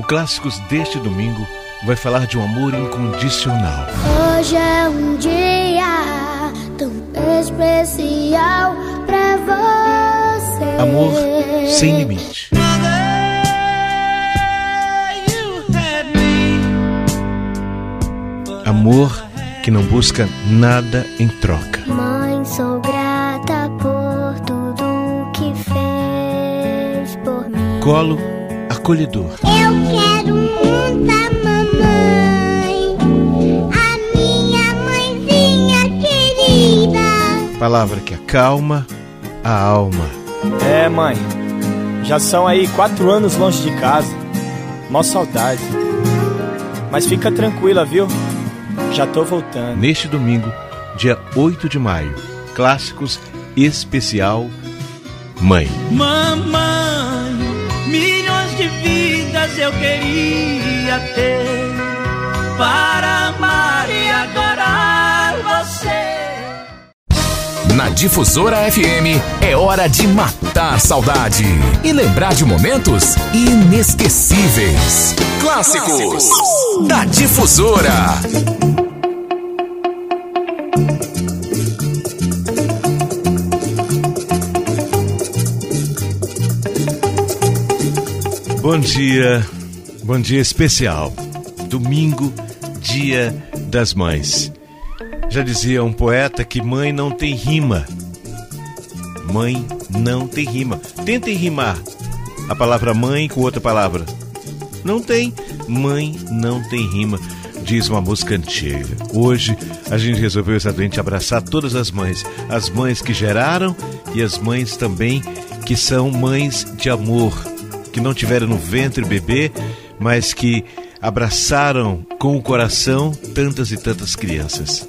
O Clássicos deste domingo vai falar de um amor incondicional. Hoje é um dia tão especial pra você. Amor sem limite. Amor que não busca nada em troca. Mãe, sou grata por tudo que fez por mim. Colo acolhedor. Eu quero muita mamãe, a minha mãezinha querida. Palavra que acalma a alma. É, mãe. Já são aí quatro anos longe de casa. Mó saudade. Mas fica tranquila, viu? Já tô voltando. Neste domingo, dia 8 de maio, Clássicos especial Mãe. Mamãe, vidas eu queria ter para amar e adorar você. Na Difusora FM é hora de matar saudade e lembrar de momentos inesquecíveis. Clássicos da Difusora. Bom dia, bom dia especial. Domingo, dia das mães. Já dizia um poeta que mãe não tem rima. Mãe não tem rima. Tentem rimar a palavra mãe com outra palavra. Não tem. Mãe não tem rima, diz uma música antiga. Hoje a gente resolveu exatamente abraçar todas as mães. As mães que geraram e as mães também que são mães de amor, que não tiveram no ventre bebê, mas que abraçaram com o coração tantas e tantas crianças.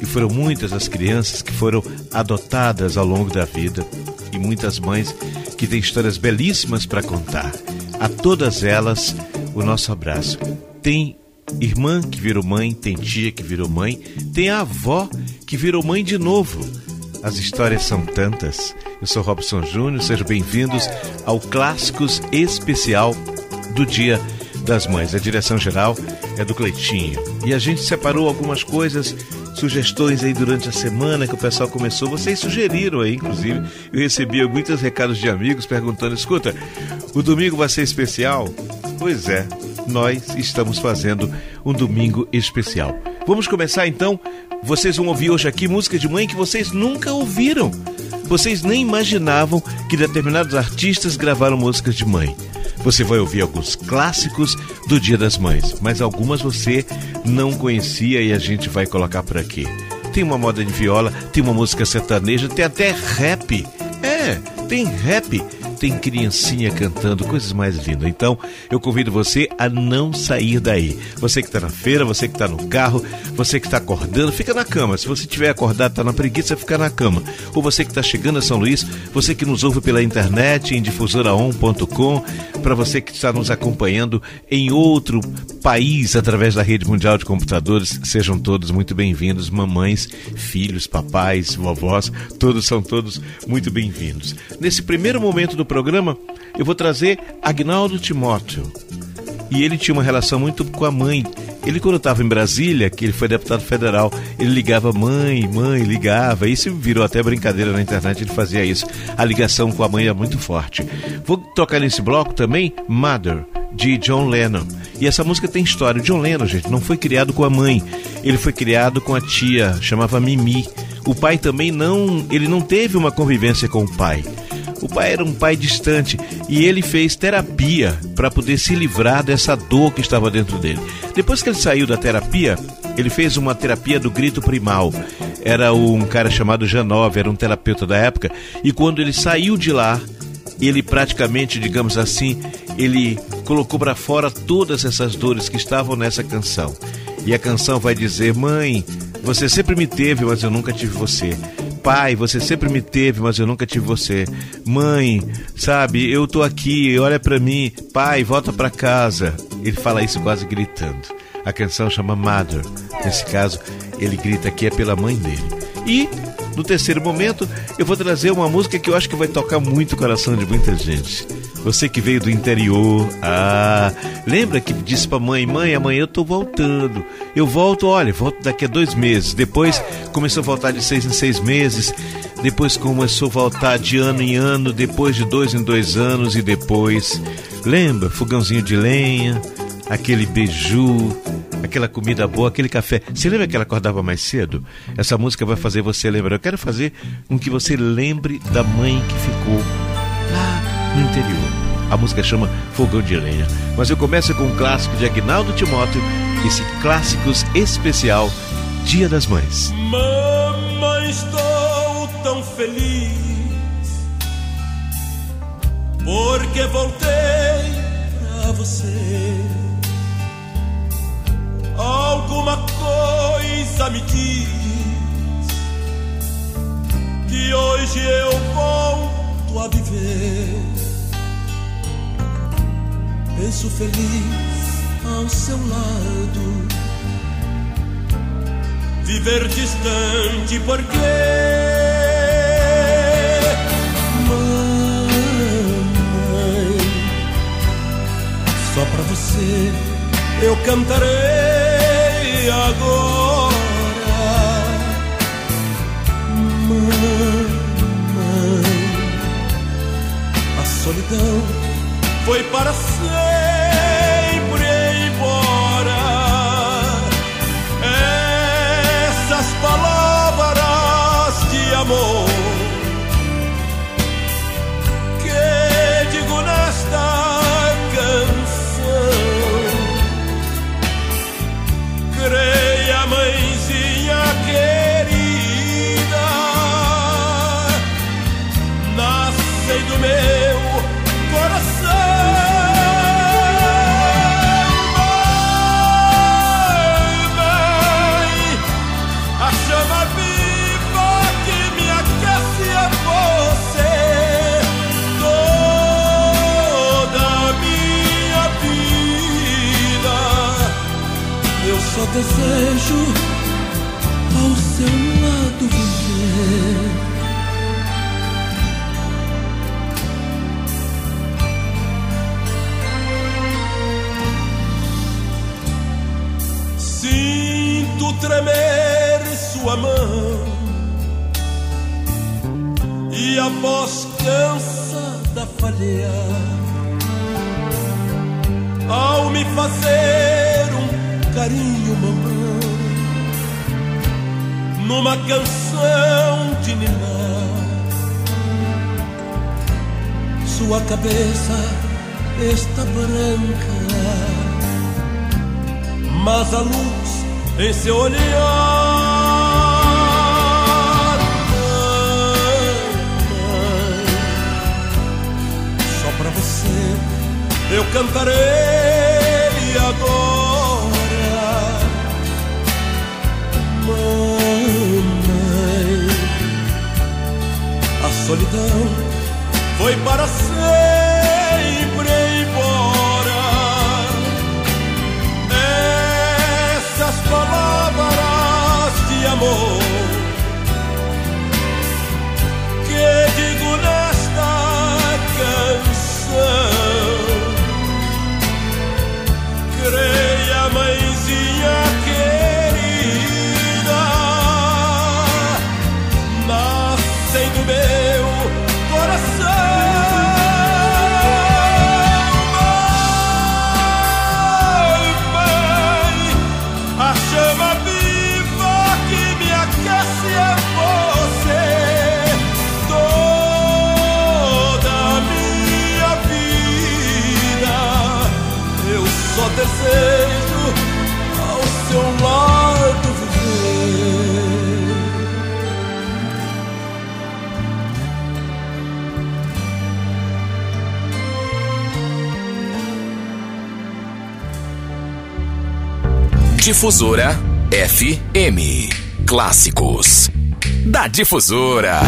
E foram muitas as crianças que foram adotadas ao longo da vida e muitas mães que têm histórias belíssimas para contar. A todas elas, o nosso abraço. Tem irmã que virou mãe, tem tia que virou mãe, tem a avó que virou mãe de novo. As histórias são tantas. Eu sou Robson Júnior, sejam bem-vindos ao Clássicos Especial do Dia das Mães. A direção geral é do Cleitinho. E a gente separou algumas coisas, sugestões aí durante a semana que o pessoal começou. Vocês sugeriram aí, inclusive. Eu recebi muitos recados de amigos perguntando: escuta, o domingo vai ser especial? Pois é, nós estamos fazendo um domingo especial. Vamos começar então. Vocês vão ouvir hoje aqui música de mãe que vocês nunca ouviram. Vocês nem imaginavam que determinados artistas gravaram músicas de mãe. Você vai ouvir alguns clássicos do Dia das Mães, mas algumas você não conhecia e a gente vai colocar por aqui. Tem uma moda de viola, tem uma música sertaneja, tem até rap. É, tem rap tem criancinha cantando, coisas mais lindas. Então, eu convido você a não sair daí. Você que está na feira, você que está no carro, você que está acordando, fica na cama. Se você tiver acordado, está na preguiça, fica na cama. Ou você que está chegando a São Luís, você que nos ouve pela internet em difusoraon.com, para você que está nos acompanhando em outro país através da rede mundial de computadores, sejam todos muito bem-vindos, mamães, filhos, papais, vovós, todos são todos muito bem-vindos. Nesse primeiro momento do programa, eu vou trazer Agnaldo Timóteo. E ele tinha uma relação muito com a mãe. Ele, quando estava em Brasília, que ele foi deputado federal, ele ligava mãe, mãe, ligava. Isso virou até brincadeira na internet, ele fazia isso. A ligação com a mãe é muito forte. Vou tocar nesse bloco também Mother, de John Lennon. E essa música tem história. John Lennon, gente, não foi criado com a mãe. Ele foi criado com a tia, chamava Mimi. O pai também não, ele não teve uma convivência com o pai. O pai era um pai distante e ele fez terapia para poder se livrar dessa dor que estava dentro dele. Depois que ele saiu da terapia, ele fez uma terapia do grito primal. Era um cara chamado Janov, era um terapeuta da época, e quando ele saiu de lá, ele praticamente, digamos assim, ele colocou para fora todas essas dores que estavam nessa canção. E a canção vai dizer: Mãe, você sempre me teve, mas eu nunca tive você. Pai, você sempre me teve, mas eu nunca tive você. Mãe, sabe, eu tô aqui, olha para mim. Pai, volta para casa. Ele fala isso quase gritando. A canção chama Mother. Nesse caso, ele grita que é pela mãe dele. E no terceiro momento, eu vou trazer uma música que eu acho que vai tocar muito o coração de muita gente. Você que veio do interior, ah, lembra que disse pra mãe, mãe, amanhã eu tô voltando. Eu volto, olha, volto daqui a dois meses. Depois começou a voltar de seis em seis meses. Depois começou a voltar de ano em ano, depois de dois em dois anos e depois, lembra, fogãozinho de lenha, aquele beiju, aquela comida boa, aquele café. Você lembra que ela acordava mais cedo? Essa música vai fazer você lembrar. Eu quero fazer com que você lembre da mãe que ficou no interior. A música chama Fogão de Lenha. Mas eu começo com um clássico de Agnaldo Timóteo, esse Clássicos Especial Dia das Mães. Mamãe, estou tão feliz porque voltei pra você. Alguma coisa me diz que hoje eu volto a viver. Penso feliz ao seu lado, viver distante porque mãe, só pra você eu cantarei agora. Mamãe, a solidão foi para sempre embora. Essas palavras de amor tremer sua mão e a voz cansada falhar ao me fazer um carinho, mamãe, numa canção de ninar. Sua cabeça está branca, mas a luz em seu olhar. Mãe, só pra você eu cantarei agora. Mamãe, a solidão foi para sempre amor Difusora FM. Clássicos. Da Difusora.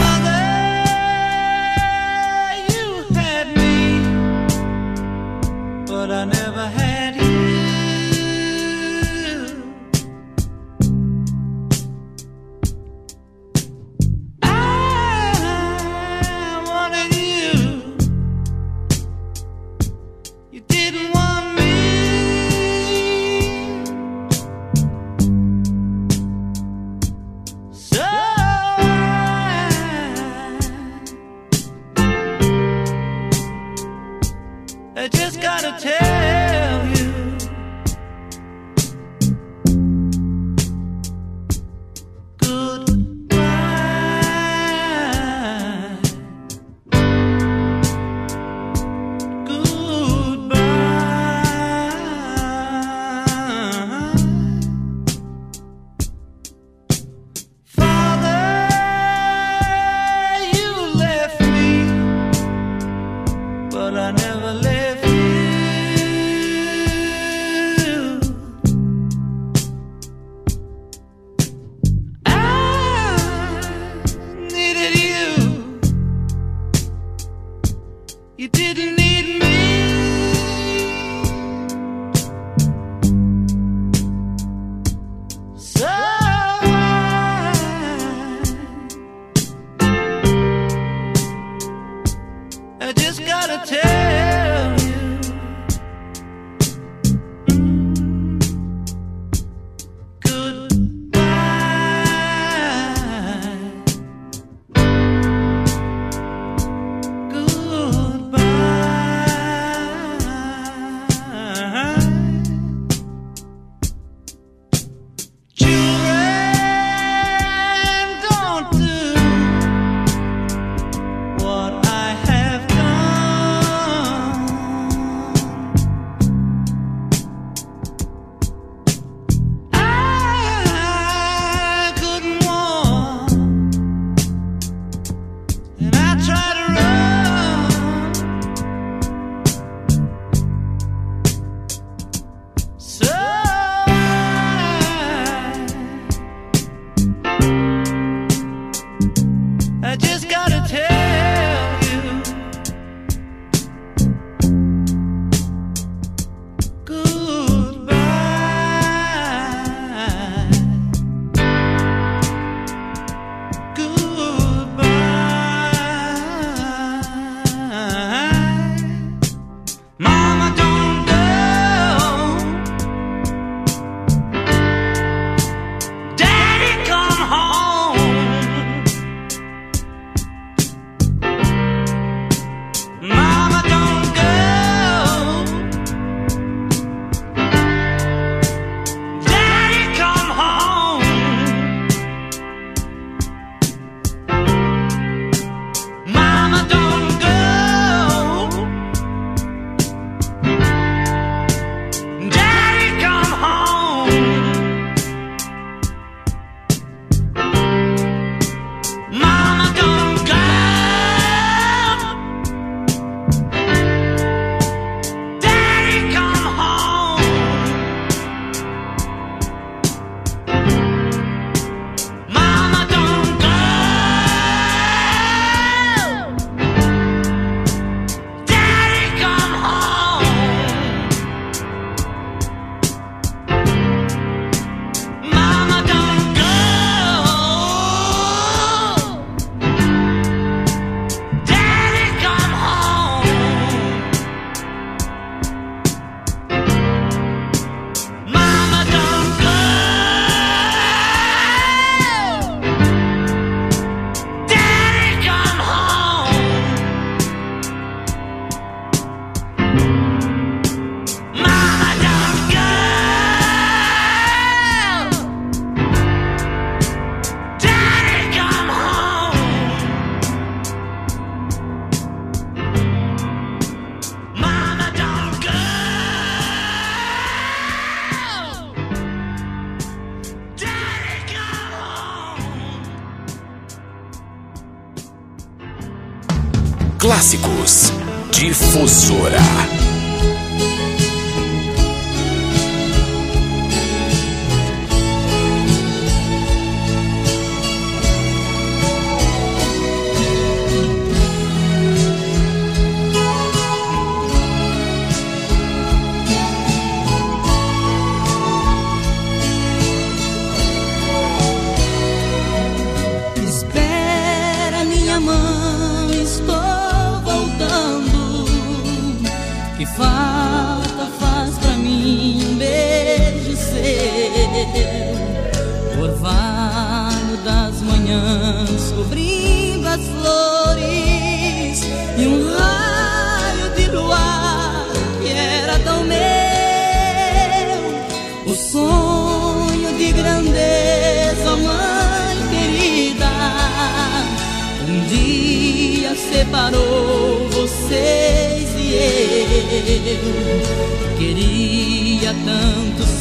Difusora.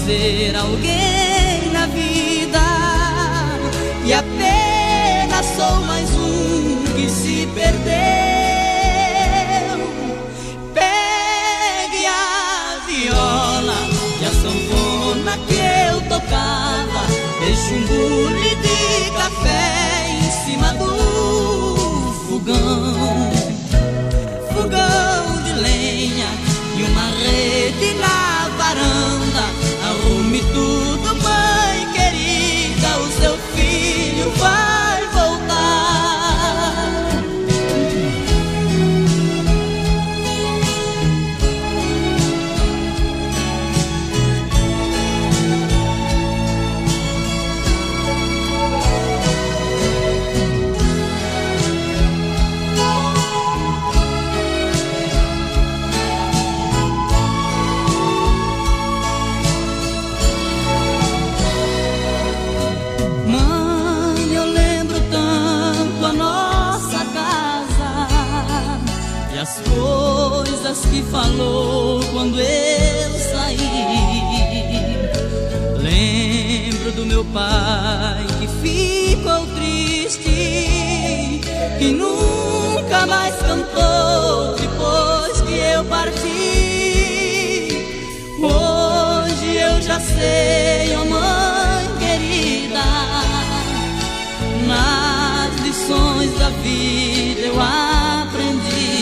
Ser alguém na vida e apenas sou mais um que se perdeu. Pegue a viola e a sanfona que eu tocava. Deixe um bule de café em cima do fogão. Sei, oh mãe querida, nas lições da vida eu aprendi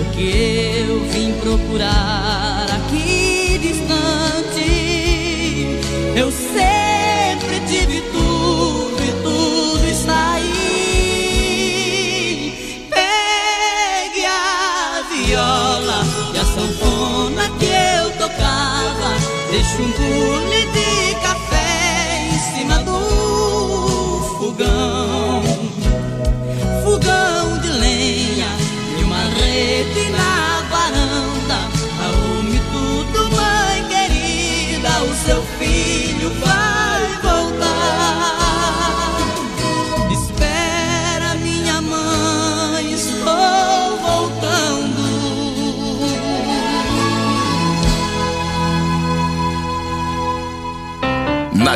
o que eu vim procurar Deixe um bule de café em cima do fogão. Fogão de lenha e uma rede na varanda. Arrume tudo, mãe querida. O seu filho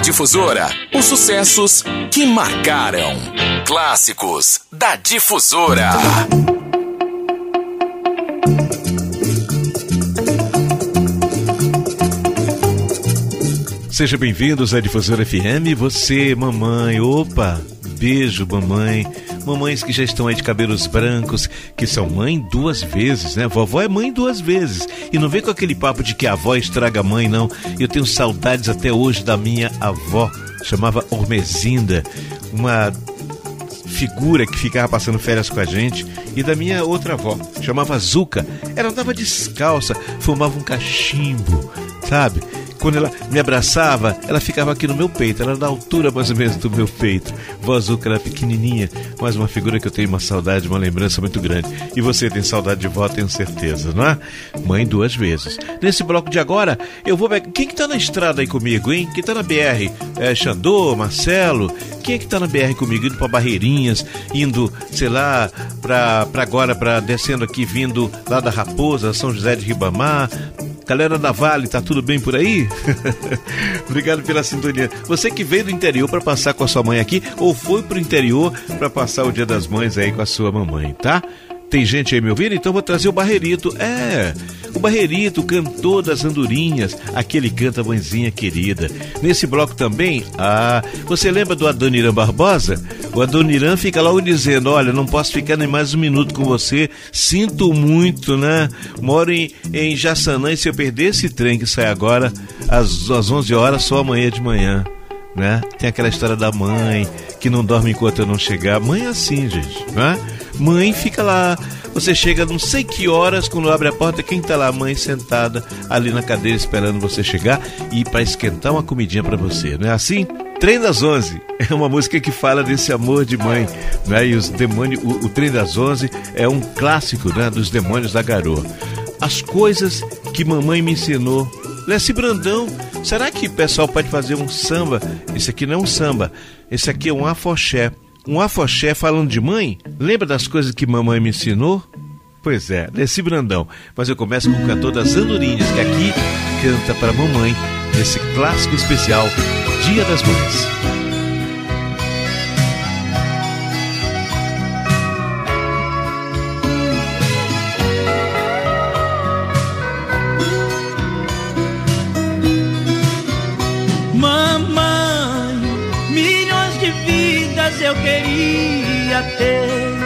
Difusora, os sucessos que marcaram. Clássicos da Difusora. Seja bem-vindos à Difusora FM. Você, mamãe, opa, beijo, mamãe. Mamães que já estão aí de cabelos brancos, que são mãe duas vezes, né? Vovó é mãe duas vezes. E não vem com aquele papo de que a avó estraga a mãe, não. Eu tenho saudades até hoje da minha avó. Chamava Ormezinda. Uma figura que ficava passando férias com a gente e da minha outra avó, chamava Zuca. Ela andava descalça, fumava um cachimbo, sabe? Quando ela me abraçava, ela ficava aqui no meu peito, ela era da altura mais ou menos do meu peito. Vó Zuca era pequenininha, mas uma figura que eu tenho uma saudade, uma lembrança muito grande. E você tem saudade de vó, tenho certeza, não é? Mãe duas vezes. Nesse bloco de agora, eu vou. Quem que tá na estrada aí comigo, hein? Quem tá na BR? É Xandô, Marcelo? Quem é que tá na BR comigo? Indo pra Barreirinhas, indo, sei lá, pra, pra agora, pra descendo aqui, vindo lá da Raposa, São José de Ribamar. Galera da Vale, tá tudo bem por aí? Obrigado pela sintonia. Você que veio do interior para passar com a sua mãe aqui ou foi pro interior para passar o Dia das Mães aí com a sua mamãe, tá? Tem gente aí me ouvindo? Então vou trazer o Barreirito. É, o Barreirito, cantor das andorinhas, aquele canta mãezinha querida. Nesse bloco também, ah, você lembra do Adoniran Barbosa? O Adoniran fica logo dizendo: Olha, não posso ficar nem mais um minuto com você, sinto muito, né? Moro em, em Jaçanã e se eu perder esse trem que sai agora às, às 11 horas, só amanhã de manhã. Né? Tem aquela história da mãe que não dorme enquanto eu não chegar. Mãe é assim, gente, né? Mãe fica lá. Você chega não sei que horas, quando abre a porta, quem tá lá? A mãe sentada ali na cadeira esperando você chegar e para esquentar uma comidinha para você, não é assim? Trem das Onze é uma música que fala desse amor de mãe, né? E os demônios, o, o Trem das Onze é um clássico, né? Dos demônios da garoa. As coisas que mamãe me ensinou. Lesse Brandão, será que o pessoal pode fazer um samba? Esse aqui não é um samba, esse aqui é um afoxé um afoxé falando de mãe? Lembra das coisas que mamãe me ensinou? Pois é, Leci Brandão. Mas eu começo com o cantor das Andorinhas, que aqui canta para mamãe nesse clássico especial Dia das Mães. Ter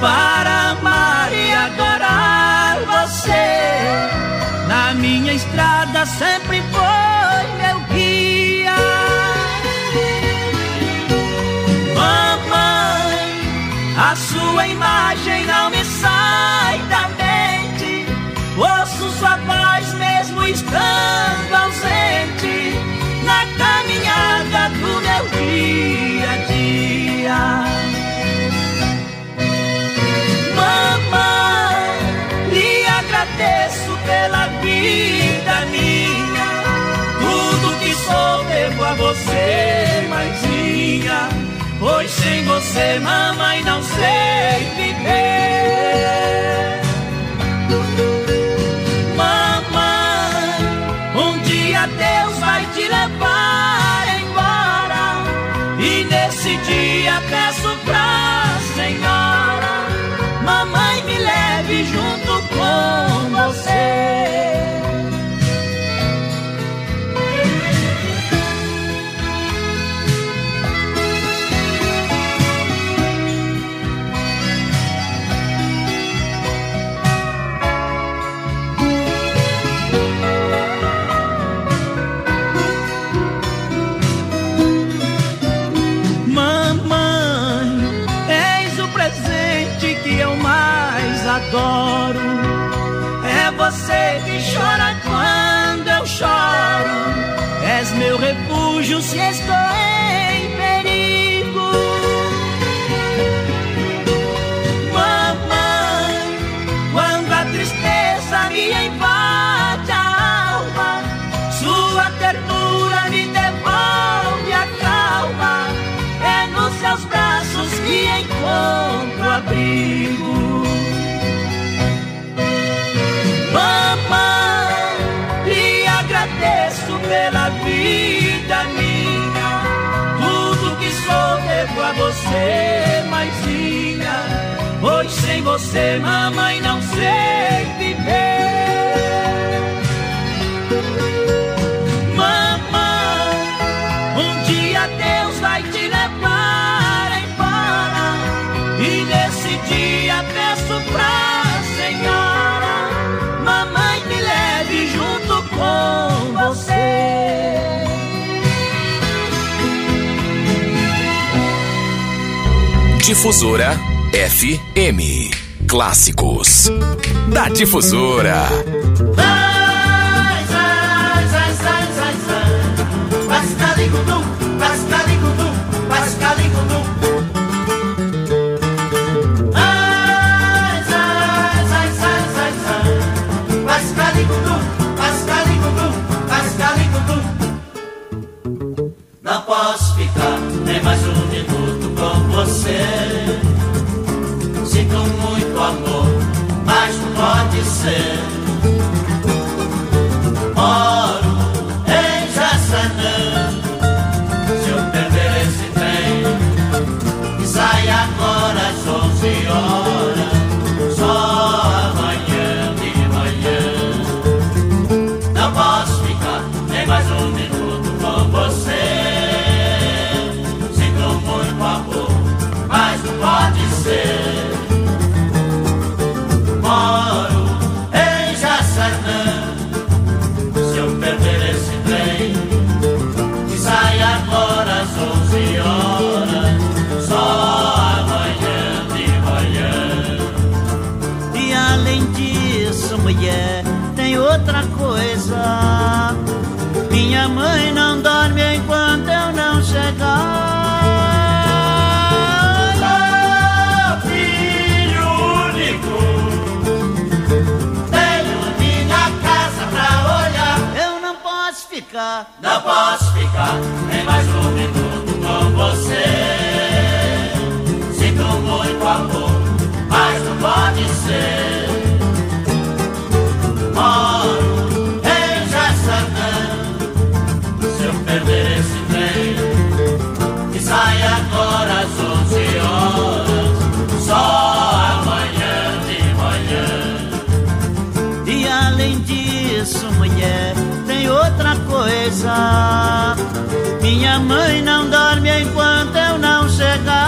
para amar e adorar você. Na minha estrada sempre foi meu guia. Mamãe, a sua imagem vida minha. Tudo que sou devo a você, mãezinha. Pois sem você, mamãe, não sei viver. luces você, mamãe, não sei viver. Mamãe, um dia Deus vai te levar embora. E nesse dia peço pra Senhora, mamãe me leve junto com você. Difusora FM. Clássicos da Difusora. Não posso ficar nem mais um minuto com você. Sinto muito amor, mas não pode ser. Coisa. Minha mãe não dorme enquanto eu não chegar.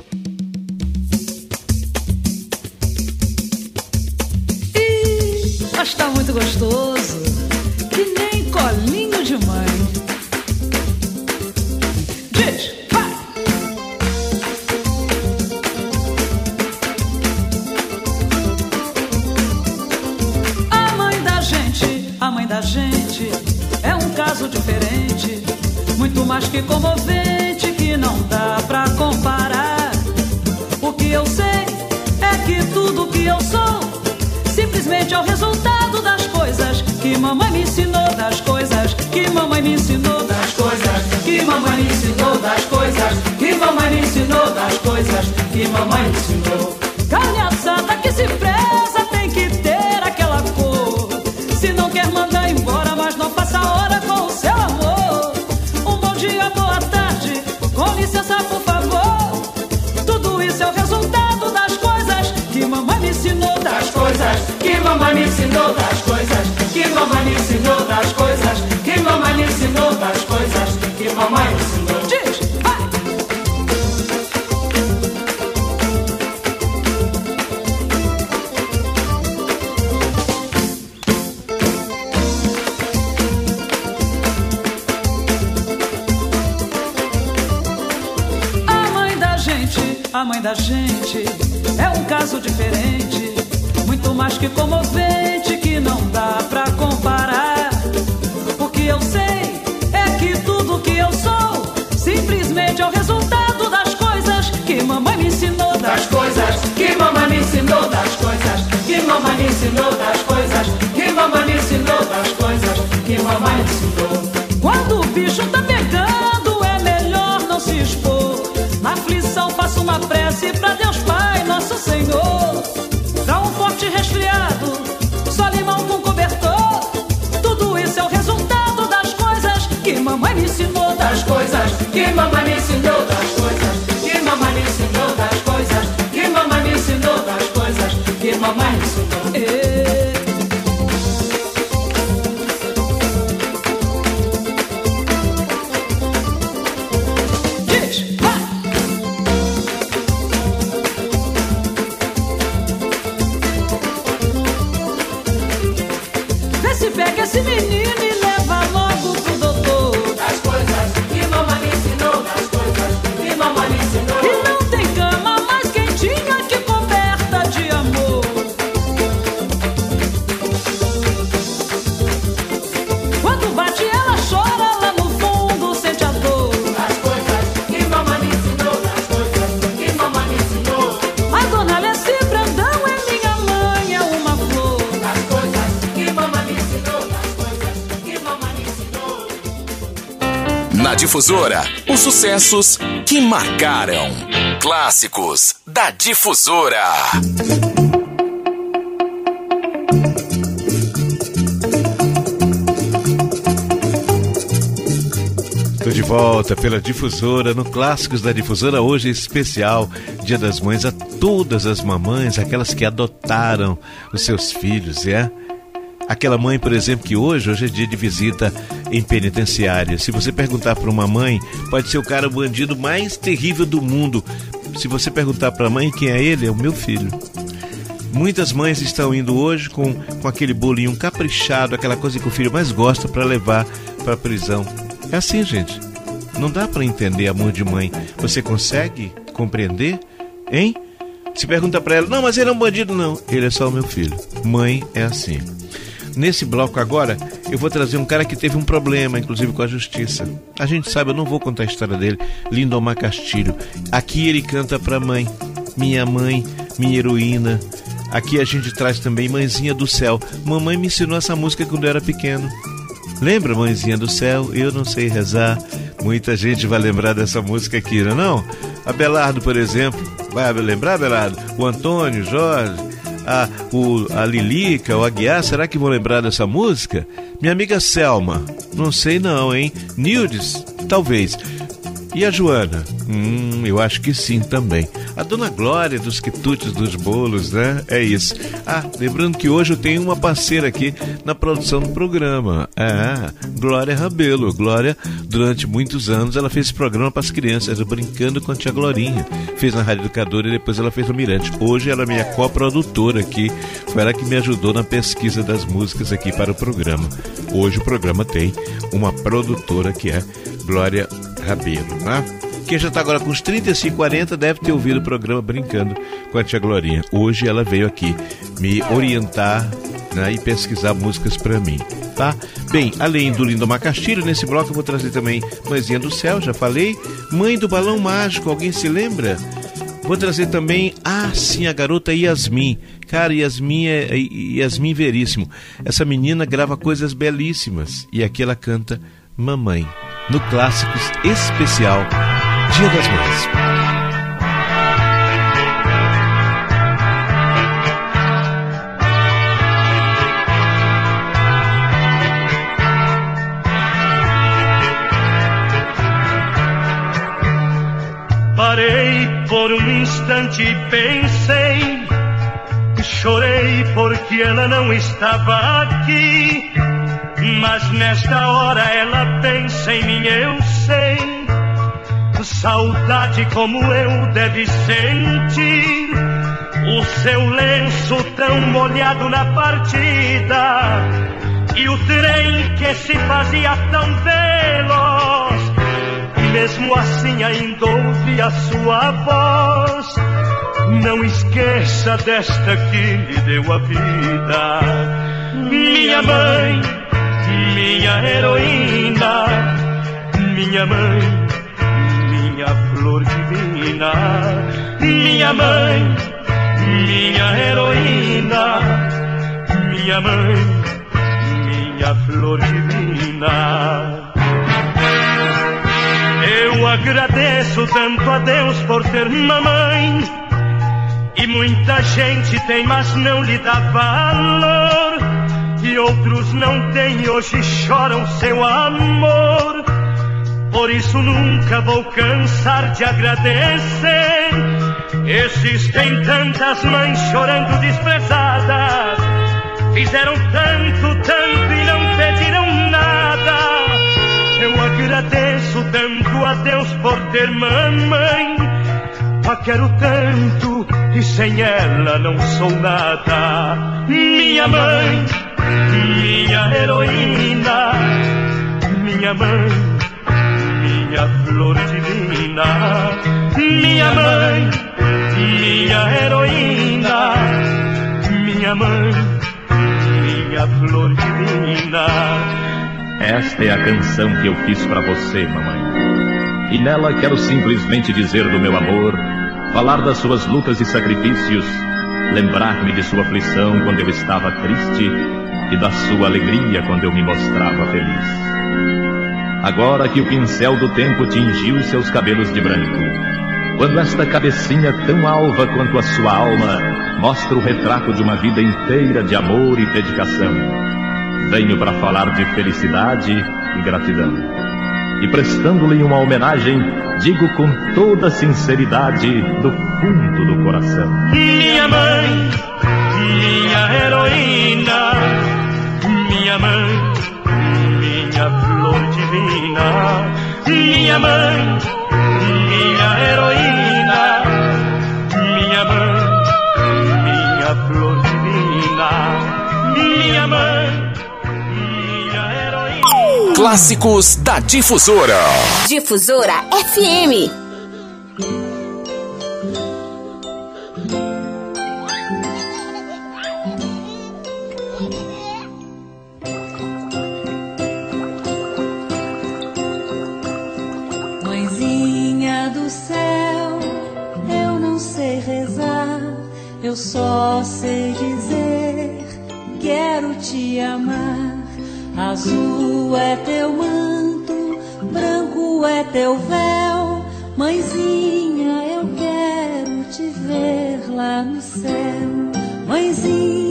Mamãe me ensinou, das coisas que mamãe me ensinou, das coisas que mamãe me ensinou, das coisas que mamãe me ensinou. Carne assada que se preza tem que ter aquela cor. Se não quer mandar embora, mas não passa hora coisas que mamãe me ensinou, das coisas que mamãe me ensinou, das coisas que mamãe me ensinou, das coisas que mamãe me ensinou. Diz, vai! A mãe da gente, comovente que não dá pra comparar. O que eu sei é que tudo que eu sou simplesmente é o resultado das coisas que mamãe me ensinou, das coisas que mamãe me ensinou, das coisas que mamãe me ensinou, das coisas mamãe ensinou, das coisas. Que mamãe ensinou, das coisas. Que mamãe ensinou, Difusora, os sucessos que marcaram. Clássicos da Difusora. Tô de volta pela difusora, no Clássicos da Difusora, hoje especial, Dia das Mães, a todas as mamães, aquelas que adotaram os seus filhos, é? Aquela mãe, por exemplo, que hoje, hoje é dia de visita em penitenciária. Se você perguntar para uma mãe, pode ser o cara o bandido mais terrível do mundo. Se você perguntar para a mãe quem é ele, é o meu filho. Muitas mães estão indo hoje com, com aquele bolinho caprichado, aquela coisa que o filho mais gosta para levar para a prisão. É assim, gente. Não dá para entender amor de mãe. Você consegue compreender? Hein? Se pergunta para ela, não, mas ele é um bandido, não. Ele é só o meu filho. Mãe é assim. Nesse bloco agora, eu vou trazer um cara que teve um problema, inclusive com a justiça. A gente sabe, eu não vou contar a história dele. Lindomar Castilho. Aqui ele canta pra mãe. Minha mãe, minha heroína. Aqui a gente traz também Mãezinha do Céu. Mamãe me ensinou essa música quando eu era pequeno. Lembra, Mãezinha do Céu? Eu não sei rezar. Muita gente vai lembrar dessa música aqui, não é? Não? Abelardo, por exemplo. Vai lembrar, Abelardo? O Antônio, Jorge, a, o, a Lilica, o Aguiar, será que vão lembrar dessa música? Minha amiga Selma, não sei não, hein? Nildes, talvez. E a Joana? Hum, eu acho que sim também. A dona Glória dos quitutes dos bolos, né? É isso. Ah, lembrando que hoje eu tenho uma parceira aqui na produção do programa. É, Glória Rabelo. Glória, durante muitos anos, ela fez esse programa para as crianças, brincando com a tia Glorinha. Fez na Rádio Educadora e depois ela fez no Mirante. Hoje ela é minha coprodutora aqui. Foi ela que me ajudou na pesquisa das músicas aqui para o programa. Hoje o programa tem uma produtora que é Glória Rabelo, né? Quem já está agora com uns 35, 40 deve ter ouvido o programa brincando com a tia Glorinha. Hoje ela veio aqui me orientar né, e pesquisar músicas para mim, tá? Bem, além do Lindomar Castilho, nesse bloco eu vou trazer também Mãezinha do Céu, já falei. Mãe do Balão Mágico, alguém se lembra? Vou trazer também, ah, sim, a garota Yasmin. Cara, Yasmin é Yasmin Veríssimo. Essa menina grava coisas belíssimas e aqui ela canta Mamãe no Clássicos Especial Dia das Mães. Parei por um instante e pensei, chorei porque ela não estava aqui mas nesta hora ela pensa em mim, eu sei. Saudade como eu deve sentir. O seu lenço tão molhado na partida. E o trem que se fazia tão veloz. E mesmo assim ainda ouvi a sua voz. Não esqueça desta que me deu a vida. Minha mãe minha heroína, minha mãe, minha flor divina, minha mãe, minha heroína, minha mãe, minha flor divina. Eu agradeço tanto a Deus por ter mamãe. E muita gente tem, mas não lhe dá valor e outros não têm, hoje choram seu amor. Por isso nunca vou cansar de agradecer. Existem tantas mães chorando desprezadas, fizeram tanto, tanto e não pediram nada. Eu agradeço tanto a Deus por ter mamãe. A quero tanto e sem ela não sou nada. Minha mãe minha heroína, minha mãe, minha flor divina, minha mãe, minha heroína, minha mãe, minha flor divina. Esta é a canção que eu fiz para você, mamãe. E nela quero simplesmente dizer do meu amor, falar das suas lutas e sacrifícios, lembrar-me de sua aflição quando eu estava triste e da sua alegria quando eu me mostrava feliz agora que o pincel do tempo tingiu seus cabelos de branco. Quando esta cabecinha tão alva quanto a sua alma mostra o retrato de uma vida inteira de amor e dedicação. Venho para falar de felicidade e gratidão. E prestando-lhe uma homenagem, digo com toda sinceridade do fundo do coração: Minha mãe, minha heroína, minha mãe flor divina, minha mãe, minha heroína, minha mãe, minha flor divina, minha mãe. Minha heroína. Clássicos da Difusora. Difusora FM. Eu só sei dizer, quero te amar. Azul é teu manto, branco é teu véu. Mãezinha, eu quero te ver lá no céu. Mãezinha.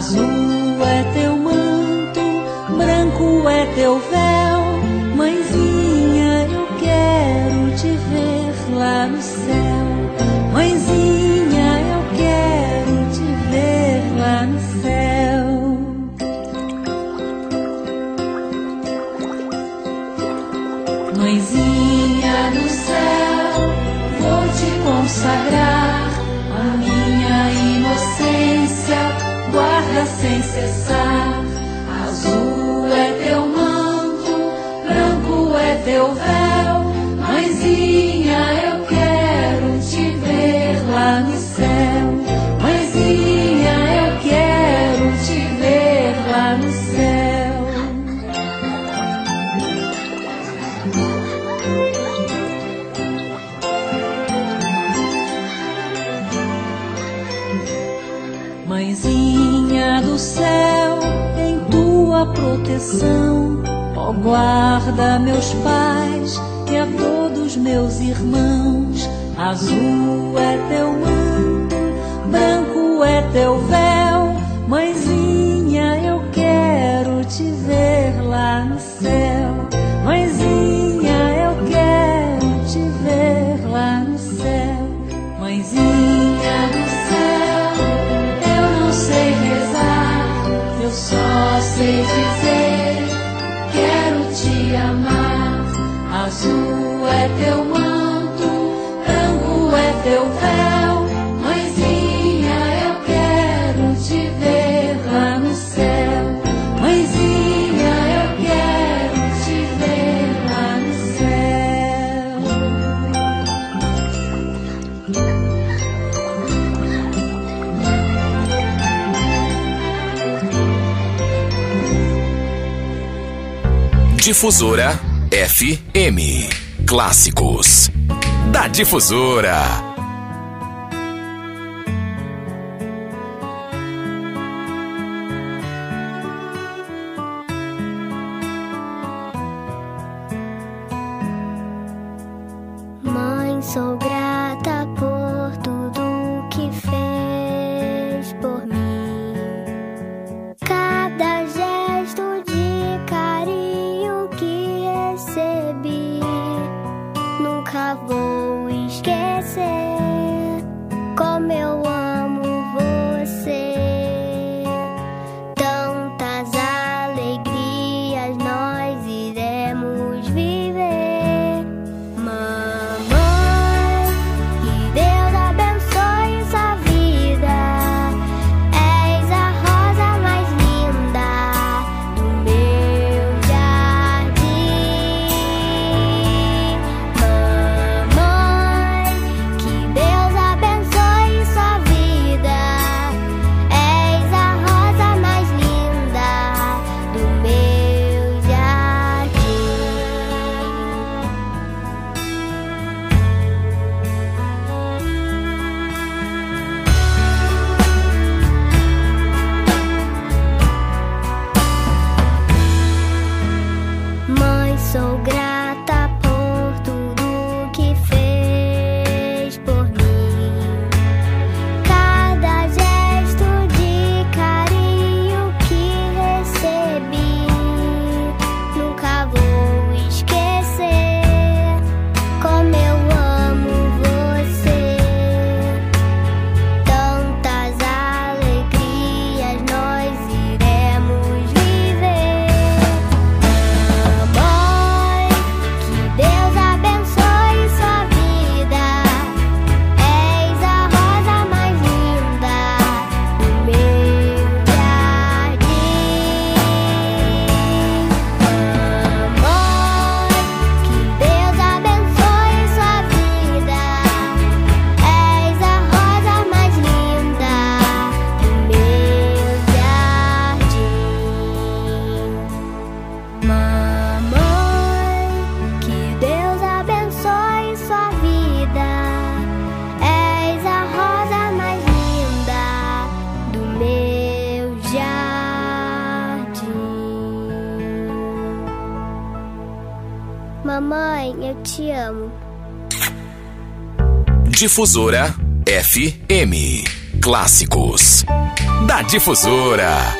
Azul é teu manto, branco é teu Guarda meus pais e a todos meus irmãos. Azul é teu manto, branco é teu véu. Difusora FM. Clássicos da Difusora. Mãe. Difusora FM. Clássicos. Da Difusora.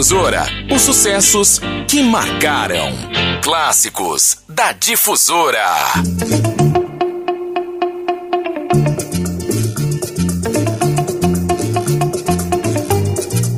Difusora, os sucessos que marcaram. Clássicos da Difusora.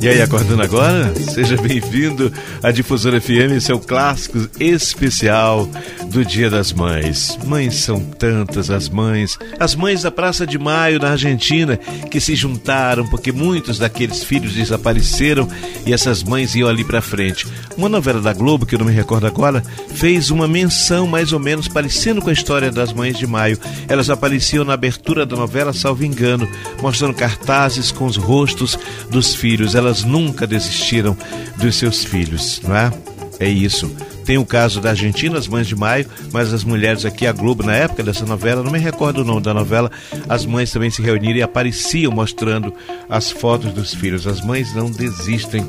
E aí, acordando agora? Seja bem-vindo à Difusora FM, seu clássico especial do Dia das Mães. Mães são tantas as mães, as mães da Praça de Maio na Argentina que se juntaram porque muitos daqueles filhos desapareceram e essas mães iam ali para frente. Uma novela da Globo, que eu não me recordo agora, fez uma menção mais ou menos parecendo com a história das mães de Maio. Elas apareciam na abertura da novela, salvo engano, mostrando cartazes com os rostos dos filhos. Elas nunca desistiram dos seus filhos, não é? É isso. Tem o caso da Argentina, as mães de maio, mas as mulheres aqui, a Globo, na época dessa novela, não me recordo o nome da novela, as mães também se reuniram e apareciam mostrando as fotos dos filhos. As mães não desistem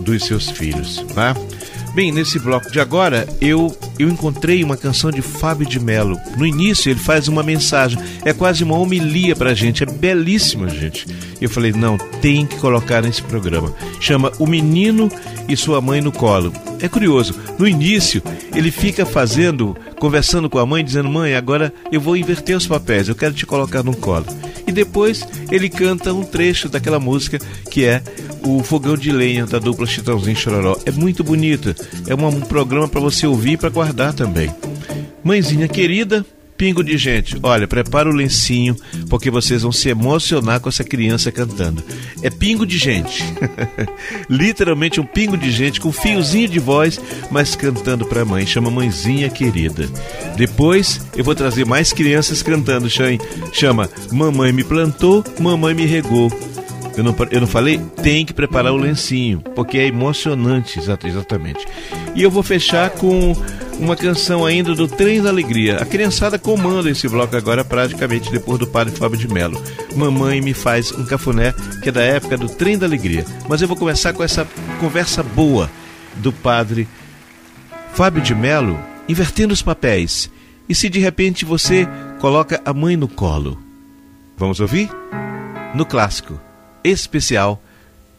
dos seus filhos, tá? Bem, nesse bloco de agora, eu, eu encontrei uma canção de Fábio de Mello. No início, ele faz uma mensagem, é quase uma homilia pra gente, é belíssima, gente. Eu falei, não, tem que colocar nesse programa. Chama O Menino e Sua Mãe no Colo. É curioso, no início, ele fica fazendo, conversando com a mãe, dizendo: Mãe, agora eu vou inverter os papéis, eu quero te colocar no colo. Depois ele canta um trecho daquela música que é o Fogão de Lenha da dupla Chitãozinho Chororó. É muito bonito, é um programa para você ouvir e para guardar também. Mãezinha querida, pingo de gente. Olha, prepara o lencinho, porque vocês vão se emocionar com essa criança cantando. É pingo de gente. Literalmente um pingo de gente com um fiozinho de voz, mas cantando para a mãe. Chama Mãezinha Querida. Depois eu vou trazer mais crianças cantando. Chama Mamãe me plantou, mamãe me regou. Eu não, eu não falei? Tem que preparar o lencinho, porque é emocionante, exatamente. E eu vou fechar com uma canção ainda do Trem da Alegria. A criançada comanda esse bloco agora, praticamente depois do padre Fábio de Mello. Mamãe me faz um cafuné, que é da época do Trem da Alegria. Mas eu vou começar com essa conversa boa do padre Fábio de Mello, invertendo os papéis. E se de repente você coloca a mãe no colo? Vamos ouvir? No clássico especial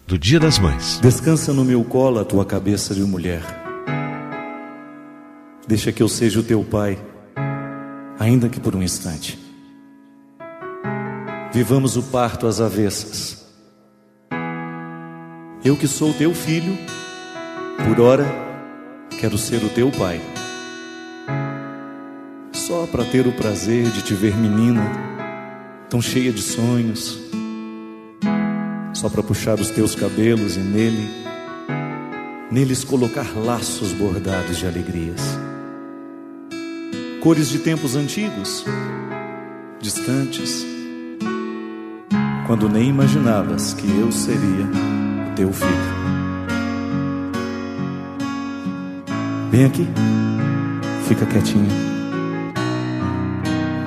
do Dia das Mães. Descansa no meu colo a tua cabeça de mulher. Deixa que eu seja o teu pai, ainda que por um instante. Vivamos o parto às avessas. Eu que sou teu filho, por ora quero ser o teu pai. Só para ter o prazer de te ver menina, tão cheia de sonhos só para puxar os teus cabelos e nele, neles colocar laços bordados de alegrias. Cores de tempos antigos, distantes, quando nem imaginavas que eu seria o teu filho. Vem aqui, fica quietinho.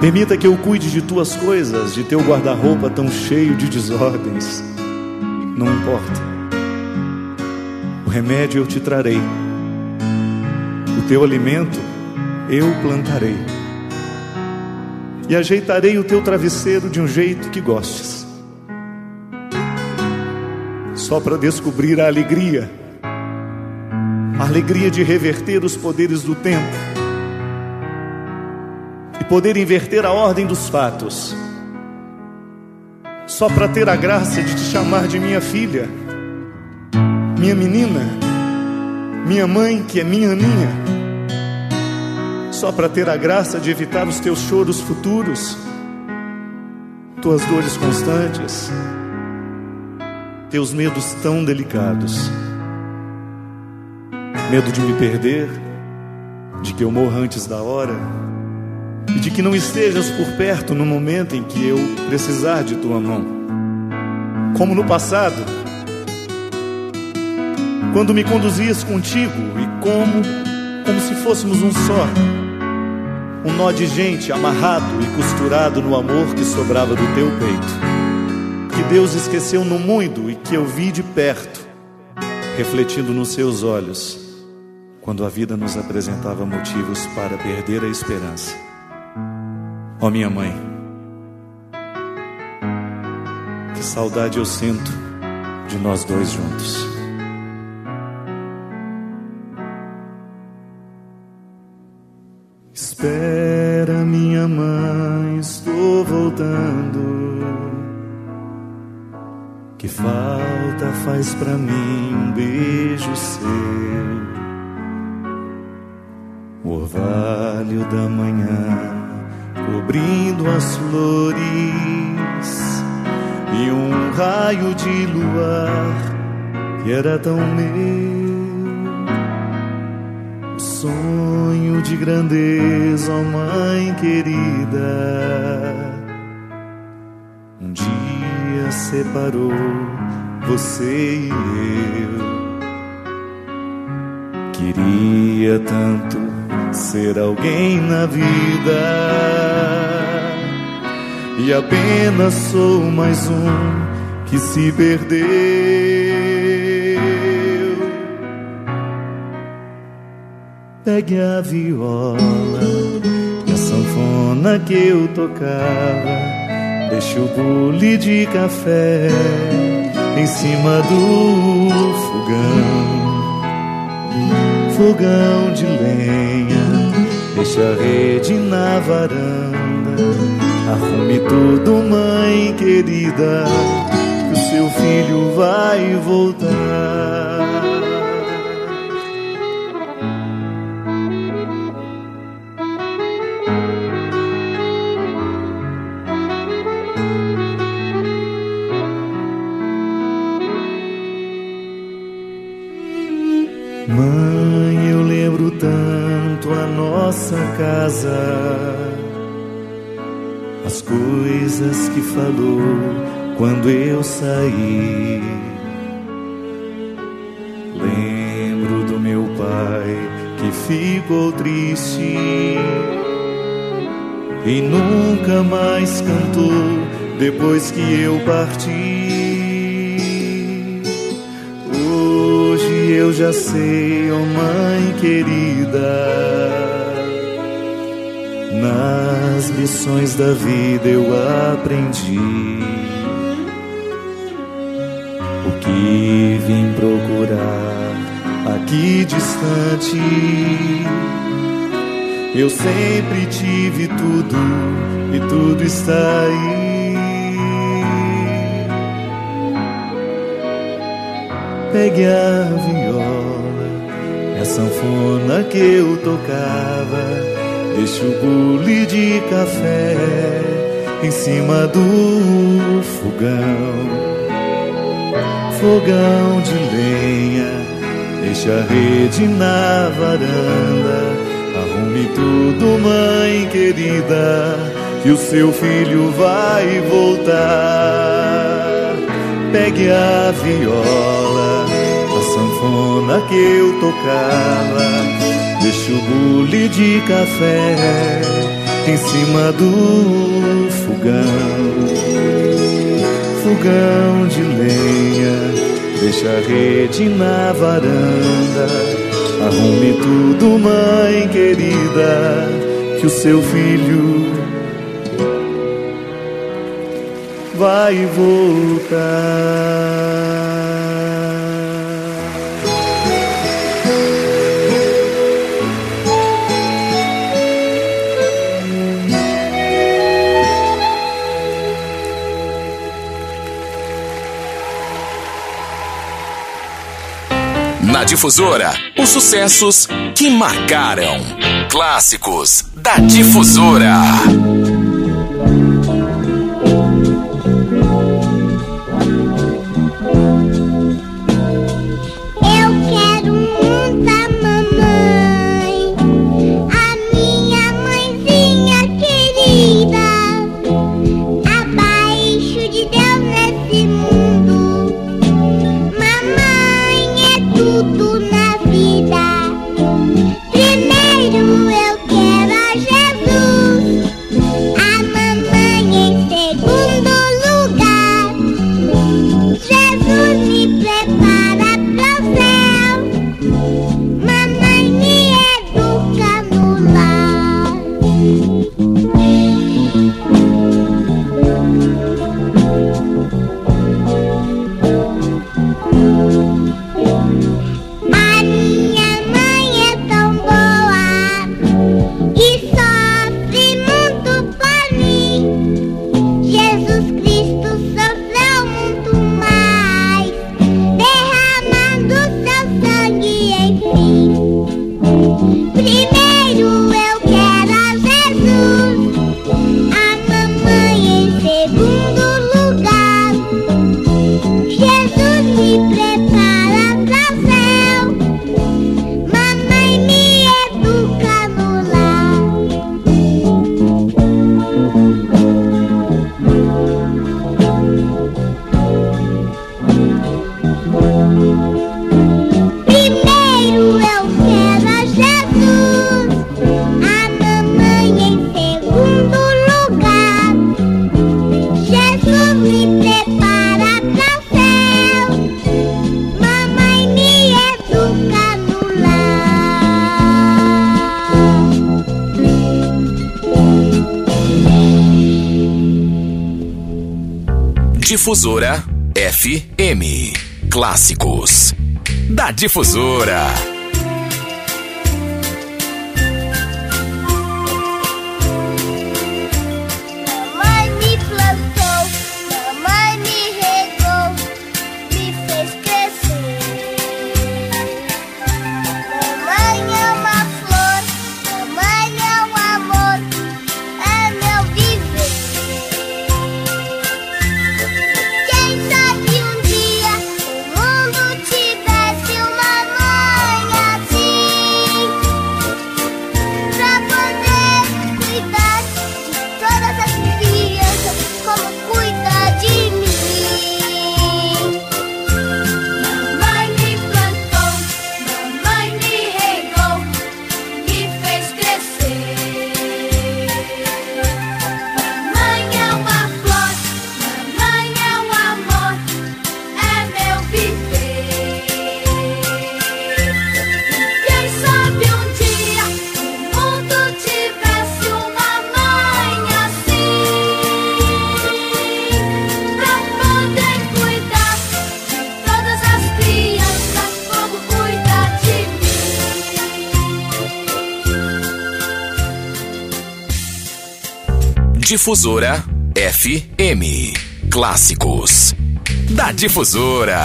Permita que eu cuide de tuas coisas, de teu guarda-roupa tão cheio de desordens não importa. O remédio eu te trarei, o teu alimento eu plantarei, e ajeitarei o teu travesseiro de um jeito que gostes, só para descobrir a alegria, a alegria de reverter os poderes do tempo. E poder inverter a ordem dos fatos. Só para ter a graça de te chamar de minha filha, minha menina, minha mãe que é minha Aninha, só para ter a graça de evitar os teus choros futuros, tuas dores constantes, teus medos tão delicados, medo de me perder, de que eu morra antes da hora e de que não estejas por perto no momento em que eu precisar de tua mão. Como no passado, quando me conduzias contigo e como como se fôssemos um só, um nó de gente amarrado e costurado no amor que sobrava do teu peito, que Deus esqueceu no mundo e que eu vi de perto, refletindo nos seus olhos, quando a vida nos apresentava motivos para perder a esperança. Ó oh, minha mãe, que saudade eu sinto de nós dois juntos. Espera, minha mãe, estou voltando. Que falta faz pra mim um beijo seu. O orvalho da manhã cobrindo as flores e um raio de luar que era tão meu. Sonho de grandeza, ó mãe querida, um dia separou você e eu. Queria tanto ser alguém na vida e apenas sou mais um que se perdeu. Pegue a viola e a sanfona que eu tocava, deixe o bule de café em cima do fogão fogão de lenha, deixa a rede na varanda. Arrume tudo, mãe querida, que o seu filho vai voltar. A nossa casa, as coisas que falou quando eu saí. Lembro do meu pai que ficou triste e nunca mais cantou depois que eu parti. Eu já sei, oh mãe querida, nas lições da vida eu aprendi o que vim procurar aqui distante. Eu sempre tive tudo e tudo está aí. Pegue a sanfona que eu tocava. Deixe o bule de café em cima do fogão. Fogão de lenha, deixa a rede na varanda. Arrume tudo, mãe querida, que o seu filho vai voltar. Pegue a viola, sanfona que eu tocava. Deixa o bule de café em cima do fogão. Fogão de lenha, deixa a rede na varanda. Arrume tudo, mãe querida, que o seu filho vai voltar. Difusora, os sucessos que marcaram. Clássicos da Difusora. Difusora FM. Clássicos da Difusora. Difusora FM. Clássicos da Difusora.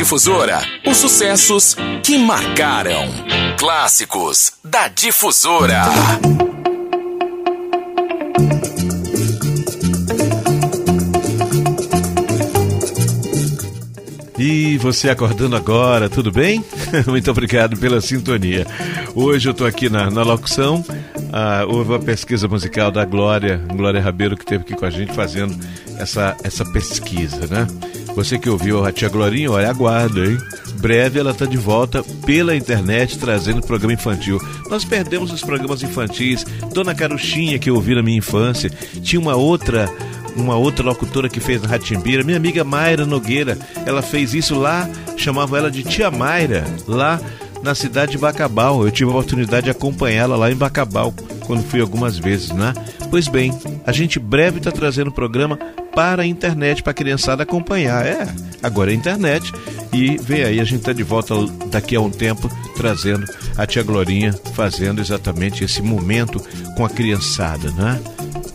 Difusora, os sucessos que marcaram. Clássicos da Difusora. E você acordando agora, tudo bem? Muito obrigado pela sintonia. Hoje eu estou aqui na, na locução. Ah, houve uma pesquisa musical da Glória, Glória Rabeiro, que esteve aqui com a gente fazendo essa, essa pesquisa, né? Você que ouviu a tia Glorinha, olha, aguarda, hein? Breve ela está de volta pela internet trazendo programa infantil. Nós perdemos os programas infantis. Dona Caruchinha, que eu ouvi na minha infância, tinha uma outra uma outra locutora que fez na Ratimbira, minha amiga Mayra Nogueira, ela fez isso lá, chamava ela de Tia Mayra, lá na cidade de Bacabal. Eu tive a oportunidade de acompanhá-la lá em Bacabal, quando fui algumas vezes, né? Pois bem, a gente breve está trazendo o programa para a internet, para a criançada acompanhar. É, agora é internet. E vem aí, a gente está de volta daqui a um tempo trazendo a tia Glorinha, fazendo exatamente esse momento com a criançada, né?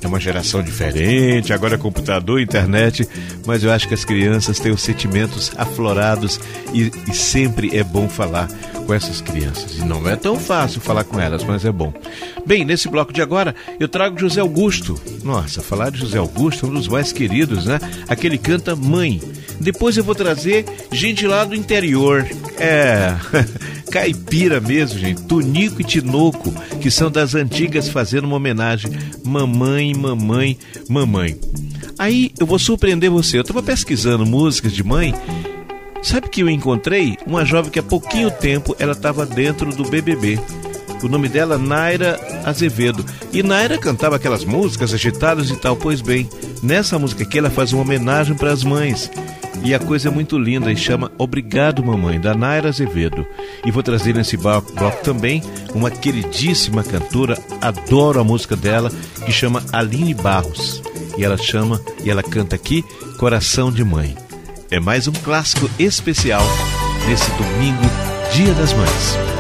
É uma geração diferente, agora é computador, internet, mas eu acho que as crianças têm os sentimentos aflorados e, e sempre é bom falar com essas crianças. E não é tão fácil falar com elas, mas é bom. Bem, nesse bloco de agora eu trago José Augusto. Nossa, falar de José Augusto é um dos mais queridos, né? Aquele canta Mãe. Depois eu vou trazer gente lá do interior. É. caipira mesmo, gente. Tunico e Tinoco, que são das antigas, fazendo uma homenagem. Mamãe, mamãe, mamãe. Aí eu vou surpreender você. Eu estava pesquisando músicas de mãe. Sabe que eu encontrei? Uma jovem que há pouquinho tempo ela estava dentro do BBB. O nome dela Naira Azevedo. E Naira cantava aquelas músicas agitadas e tal. Pois bem, nessa música aqui ela faz uma homenagem para as mães. E a coisa é muito linda e chama Obrigado Mamãe, da Naira Azevedo. E vou trazer nesse bloco também uma queridíssima cantora, adoro a música dela, que chama Aline Barros. E ela chama e ela canta aqui Coração de Mãe. É mais um clássico especial nesse domingo, Dia das Mães.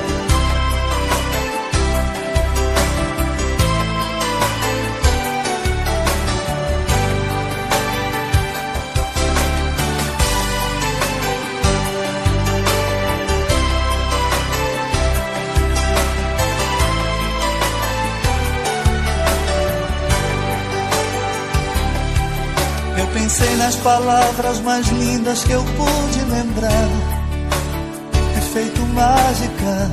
Pensei nas palavras mais lindas que eu pude lembrar. Efeito mágica,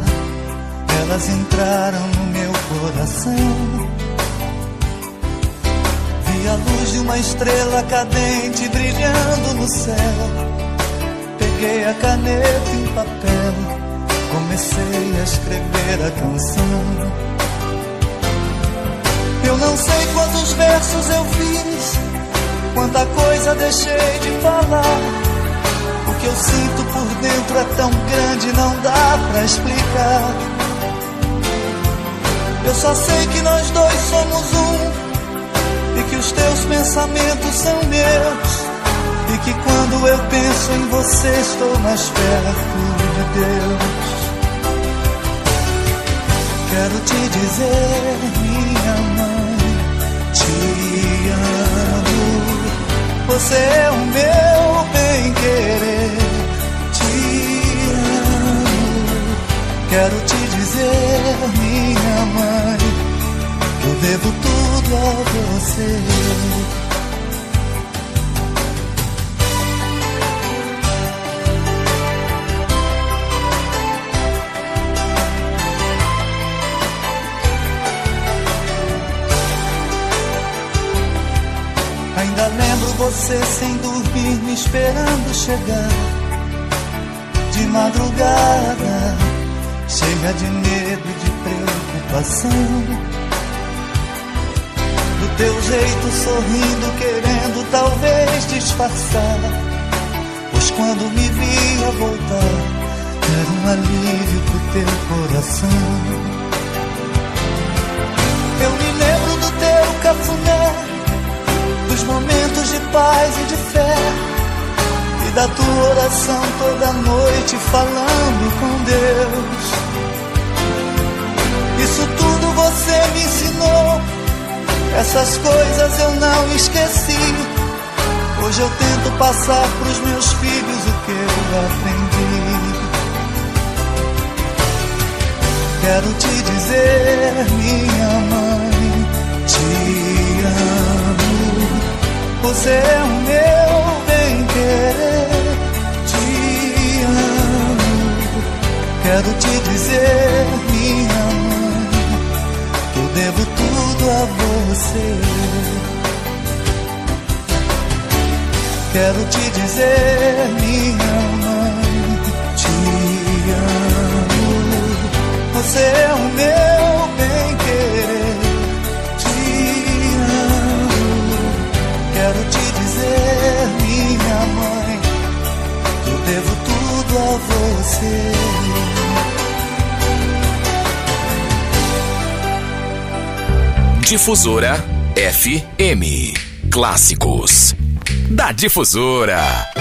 elas entraram no meu coração. Vi a luz de uma estrela cadente brilhando no céu. Peguei a caneta em papel, comecei a escrever a canção. Eu não sei quantos versos eu fiz Quanta coisa deixei de falar. O que eu sinto por dentro é tão grande, não dá pra explicar. Eu só sei que nós dois somos um. E que os teus pensamentos são meus. E que quando eu penso em você, estou mais perto de Deus. Quero te dizer, minha mãe, te amo. Você é o meu bem-querer. Te amo. Quero te dizer, minha mãe, eu devo tudo a você. Lembro você sem dormir, me esperando chegar. De madrugada, cheia de medo e de preocupação. Do teu jeito sorrindo, querendo talvez disfarçar. Pois quando me via voltar, era um alívio pro teu coração. Paz e de fé e da tua oração toda noite falando com Deus. Isso tudo você me ensinou, essas coisas eu não esqueci. Hoje eu tento passar pros meus filhos o que eu aprendi. Quero te dizer, minha mãe, Você é o meu bem-querer, te amo. Quero te dizer, minha mãe, que eu devo tudo a você. Quero te dizer, minha mãe, te amo. Você é o meu Quero te dizer, minha mãe, que eu devo tudo a você. Difusora FM. Clássicos da Difusora.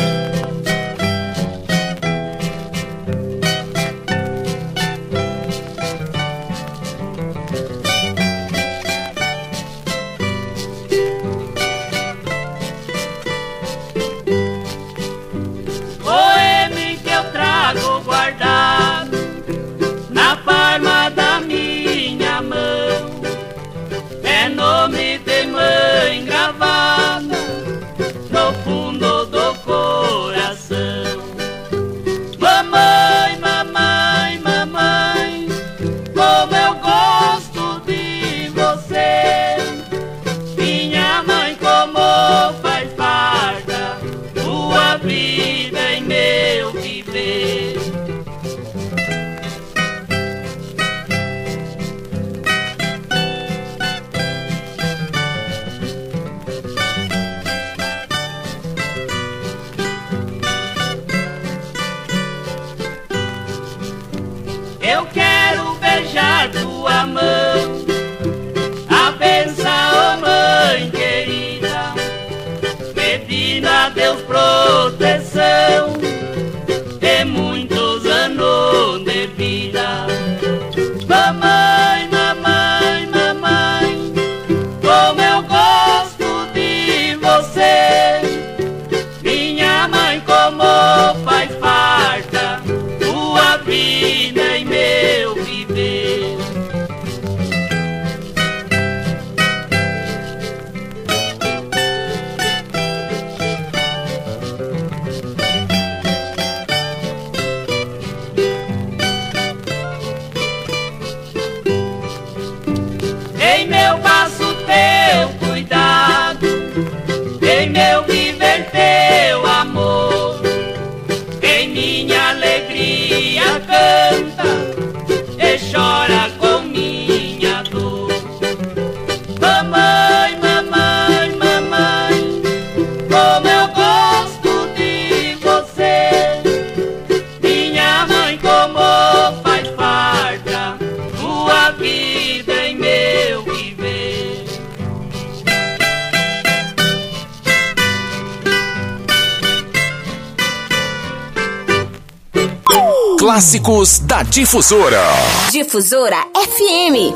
Difusora. Difusora FM.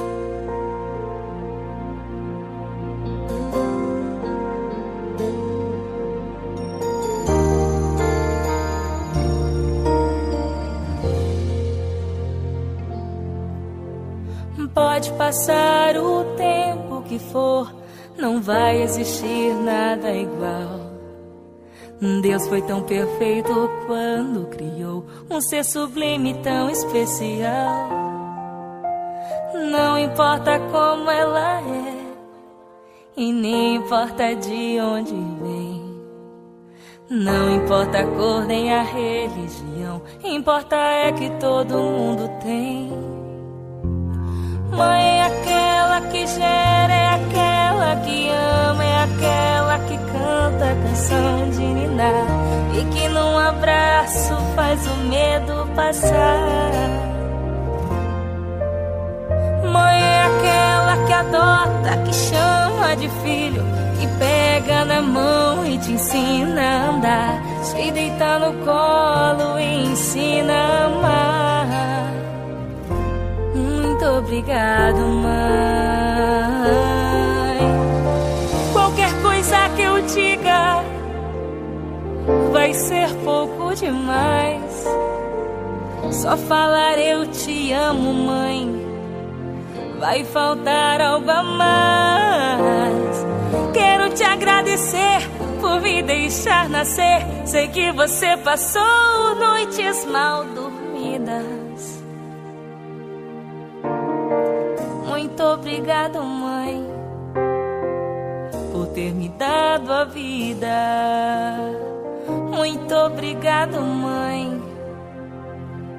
Pode passar o tempo que for, não vai existir nada igual. Deus foi tão perfeito ser sublime tão especial. Não importa como ela é, e nem importa de onde vem. Não importa a cor nem a religião, importa é que todo mundo tem. Mãe é aquela que gera, é aquela que ama, é aquela que canta a canção de ninar e que num abraço faz o medo passar. Mãe é aquela que adota, que chama de filho, que pega na mão e te ensina a andar, te deita no colo e ensina a amar. Muito obrigado, mãe. Qualquer coisa que eu diga vai ser pouco demais. Só falar eu te amo, mãe. Vai faltar algo a mais. Quero te agradecer por me deixar nascer. Sei que você passou noites mal dormidas. Muito obrigado, mãe, por ter me dado a vida. Muito obrigado, mãe,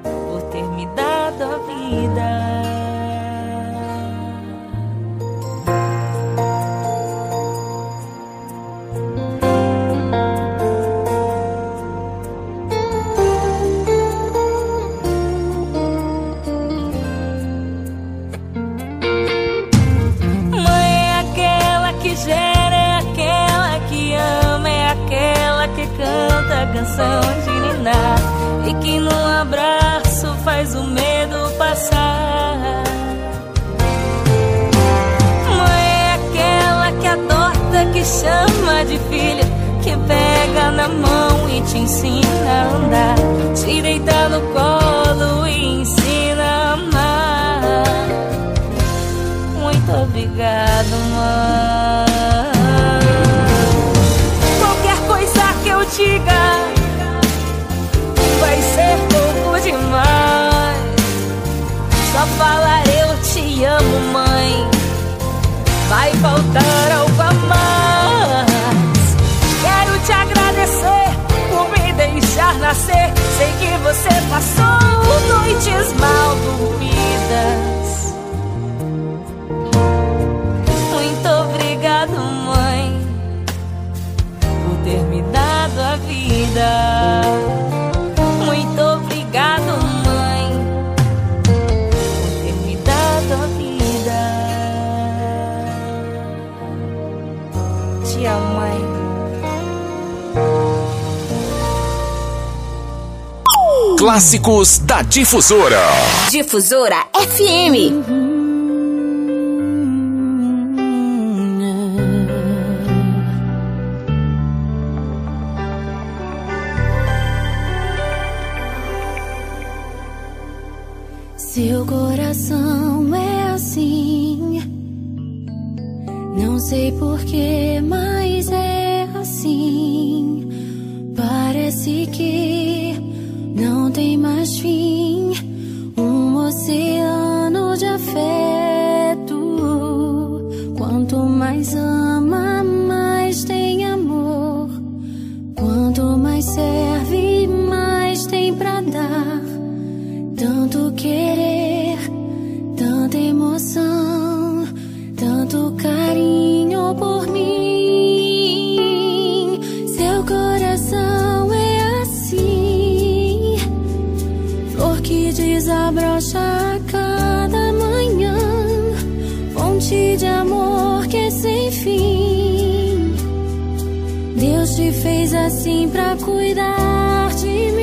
por ter me dado a vida. Chama de filha, que pega na mão e te ensina a andar, te deita no colo e ensina a amar. Muito obrigado, mãe. Qualquer coisa que eu diga vai ser pouco demais. Só falar eu te amo, mãe. Vai faltar algo a mais. Nascer. Sei que você passou noites mal dormidas. Muito obrigado, mãe, por ter me dado a vida. Clássicos da Difusora. Difusora FM. Seu coração é assim. Não sei porquê, mas é assim. Parece que fim. Um oceano de afeto. Quanto mais ama, mais tem amor. Quanto mais serve, mais tem pra dar. Tanto querer, assim pra cuidar de mim.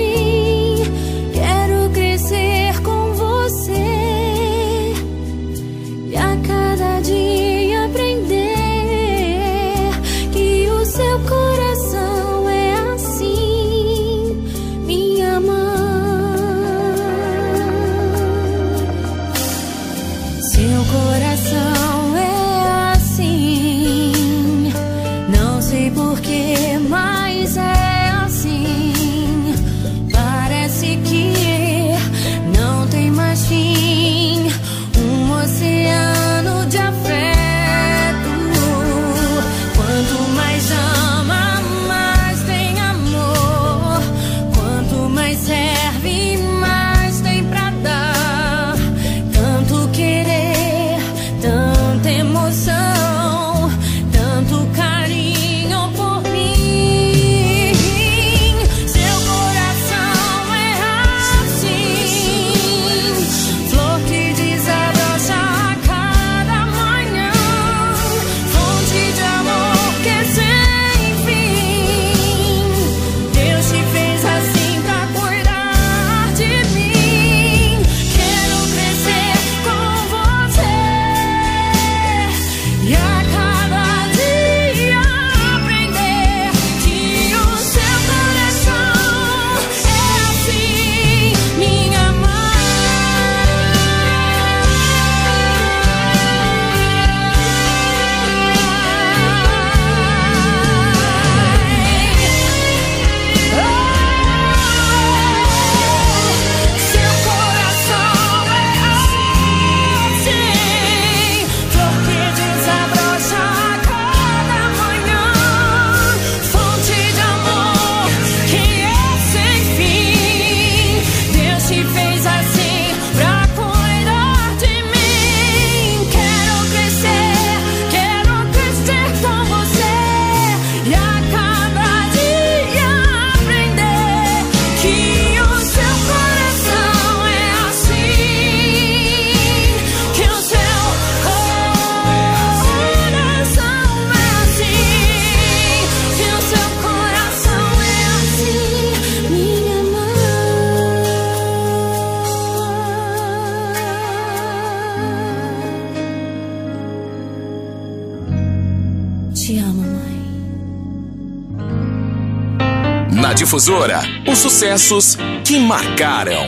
Difusora, os sucessos que marcaram.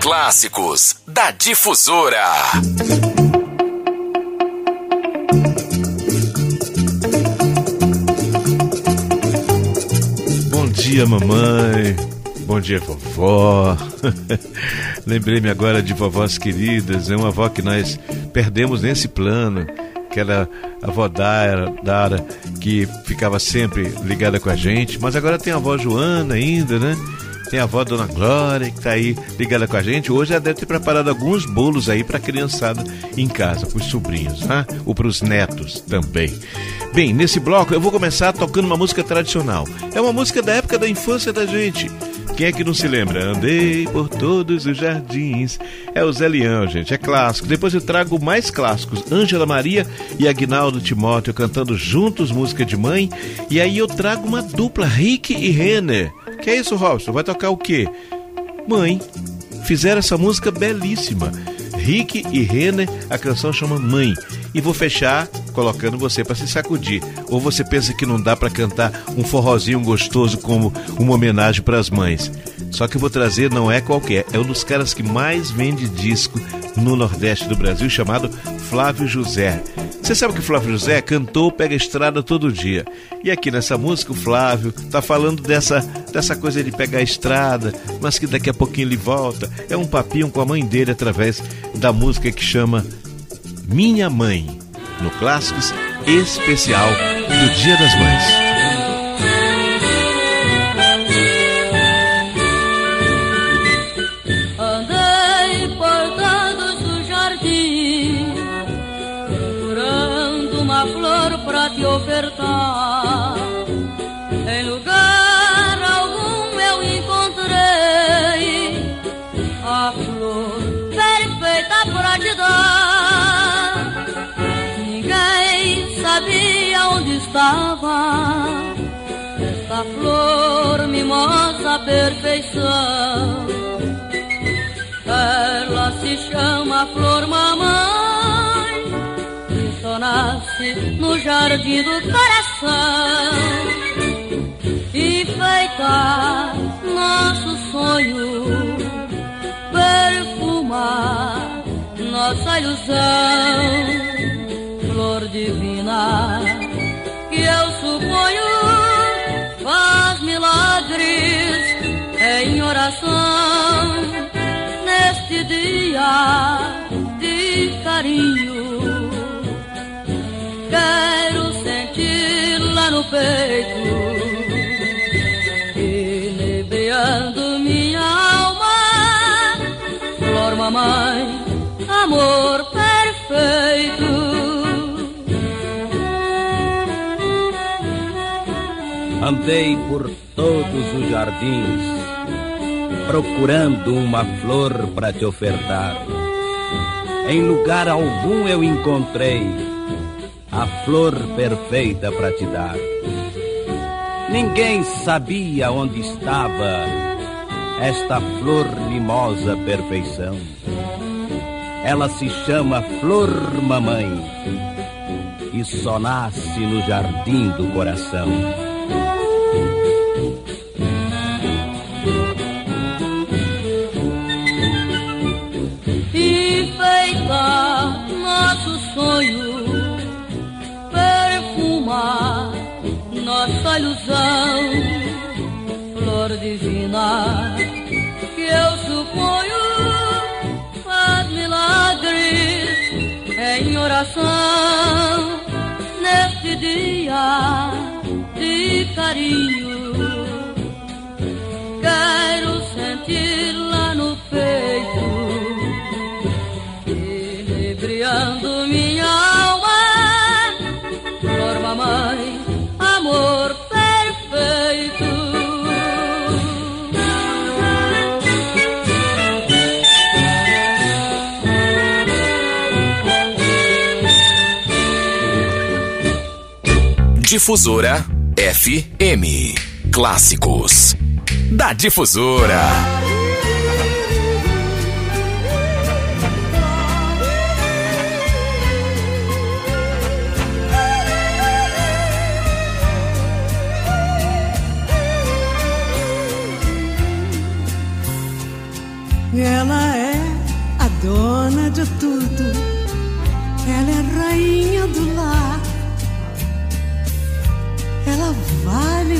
Clássicos da Difusora. Bom dia, mamãe. Bom dia, vovó. Lembrei-me agora de vovós queridas, é uma avó que nós perdemos nesse plano. Aquela avó Dara, Dara, que ficava sempre ligada com a gente, mas agora tem a avó Joana ainda, né? Tem a avó Dona Glória, que está aí ligada com a gente. Hoje ela deve ter preparado alguns bolos aí para a criançada em casa, para os sobrinhos, né? Ou para os netos também. Bem, nesse bloco eu vou começar tocando uma música tradicional. É uma música da época da infância da gente. Quem é que não se lembra? Andei por todos os jardins. É o Zé Leão, gente, é clássico. Depois eu trago mais clássicos. Ângela Maria e Agnaldo Timóteo cantando juntos música de mãe. E aí eu trago uma dupla, Rick e Renner. Que é isso, Robson? Vai tocar o quê? Mãe. Fizeram essa música belíssima. Rick e Renner, a canção chama Mãe. E vou fechar colocando você para se sacudir. Ou você pensa que não dá para cantar um forrozinho gostoso como uma homenagem para as mães. Só que eu vou trazer não é qualquer, é um dos caras que mais vende disco no Nordeste do Brasil, chamado Flávio José. Você sabe que Flávio José cantou Pega Estrada todo dia. E aqui nessa música o Flávio tá falando dessa, dessa coisa de pegar a estrada, mas que daqui a pouquinho ele volta. É um papinho com a mãe dele através da música que chama Minha Mãe, no Clássicos Especial do Dia das Mães. Perfeição. Ela se chama Flor Mamãe e só nasce no jardim do coração. Enfeitar nosso sonho, perfumar nossa ilusão. Flor divina que eu suponho Andei por todos os jardins, procurando uma flor para te ofertar. Em lugar algum eu encontrei a flor perfeita para te dar. Ninguém sabia onde estava esta flor mimosa perfeição. Ela se chama Flor Mamãe e só nasce no jardim do coração. Carinho. Quero sentir-la no peito inebriando minha alma. Flor, mamãe, amor perfeito. Difusora FM. Clássicos da Difusora.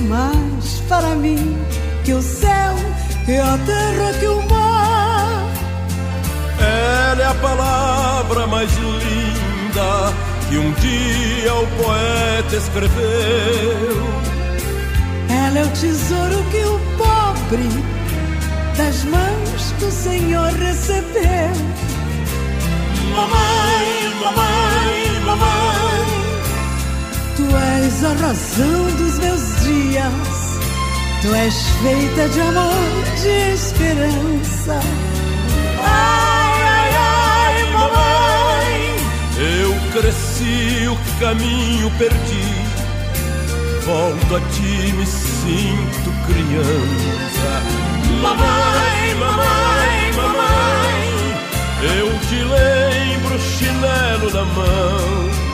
Mais para mim que o céu, que a terra, que o mar. Ela é a palavra mais linda que um dia o poeta escreveu. Ela é o tesouro que o pobre das mãos do Senhor recebeu. Mamãe, mamãe, mamãe. Tu és a razão dos meus dias. Tu és feita de amor, de esperança. Ai, ai, ai, mamãe. Eu cresci, o caminho perdi. Volto a ti, me sinto criança. Mamãe, mamãe, mamãe. Eu te lembro, chinelo na mão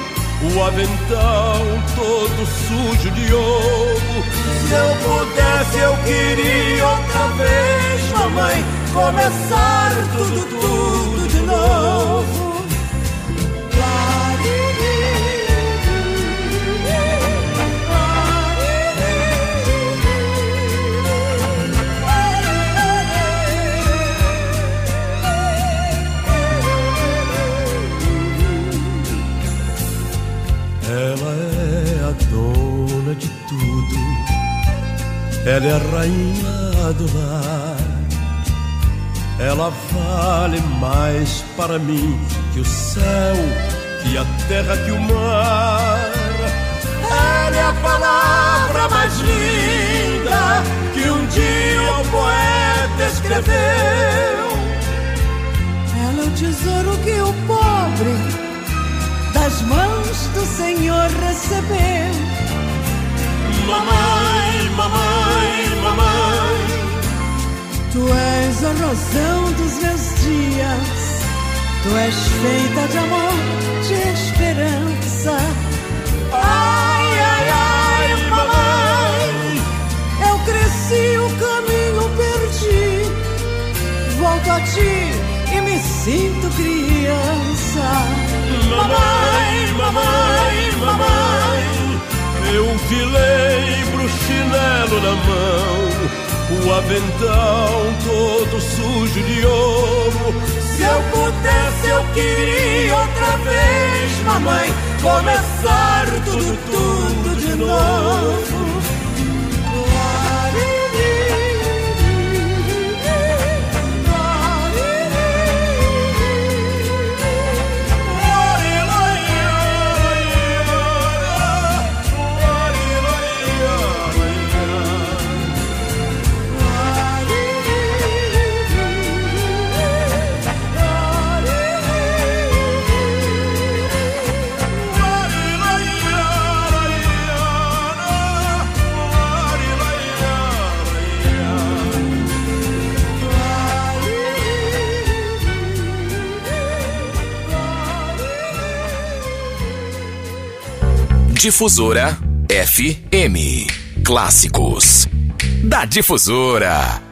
o avental todo sujo de ouro. Se eu pudesse, eu queria outra vez, mamãe, começar tudo, tudo de novo. Ela é a rainha do lar. Ela vale mais para mim que o céu, que a terra, que o mar. Ela é a palavra mais linda que um dia o poeta escreveu. Ela é o tesouro que o pobre das mãos do Senhor recebeu. Mamãe, mamãe, mamãe. Tu és a razão dos meus dias. Tu és feita de amor, de esperança. Ai, ai, ai, mamãe. Eu cresci, o caminho perdi. Volto a ti e me sinto criança. Mamãe, mamãe, mamãe, eu te lembro, chinelo na mão, o avental todo sujo de ouro. Se eu pudesse, eu queria outra vez, mamãe, começar tudo, tudo de novo. Difusora FM. Clássicos da Difusora.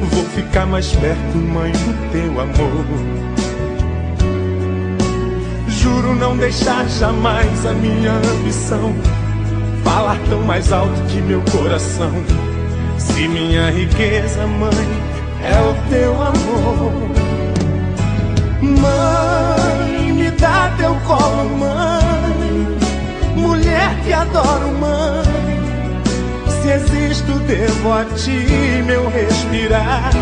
Vou ficar mais perto, mãe, do teu amor. Juro não deixar jamais a minha ambição falar tão mais alto que meu coração. Se minha riqueza, mãe, devo a ti meu respirar.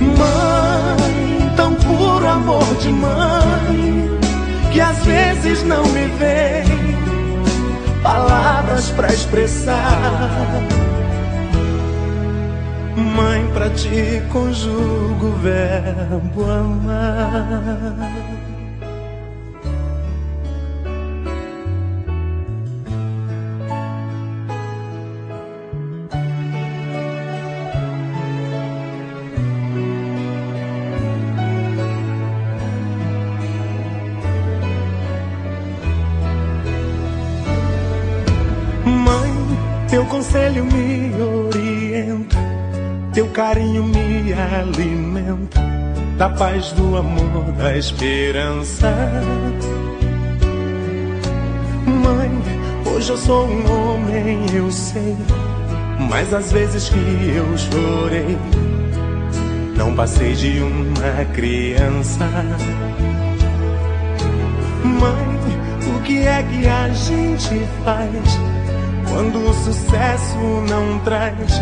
Mãe, tão puro amor de mãe, que às vezes não me vem palavras para expressar. Mãe, pra ti conjugo o verbo amar. Da paz, do amor, da esperança. Mãe, hoje eu sou um homem, eu sei, mas às vezes que eu chorei, não passei de uma criança. Mãe, o que é que a gente faz quando o sucesso não traz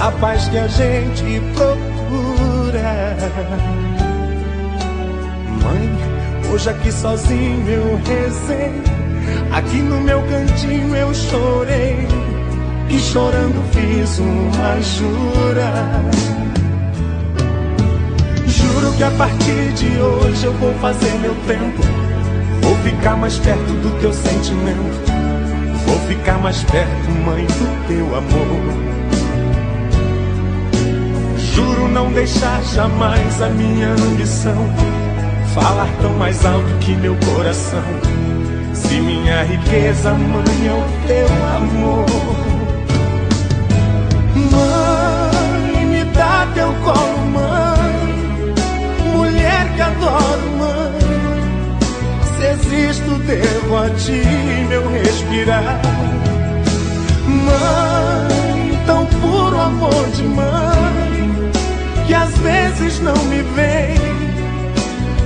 a paz que a gente procura? Mãe, hoje aqui sozinho eu rezei, aqui no meu cantinho eu chorei, e chorando fiz uma jura. Juro que a partir de hoje eu vou fazer meu tempo. Vou ficar mais perto do teu sentimento. Vou ficar mais perto, mãe, do teu amor. Não deixar jamais a minha ambição falar tão mais alto que meu coração. Se minha riqueza, mãe, é o teu amor. Mãe, me dá teu colo, mãe. Mulher que adoro, mãe. Se existo, devo a ti meu respirar. Mãe, tão puro amor de mãe, às vezes não me vem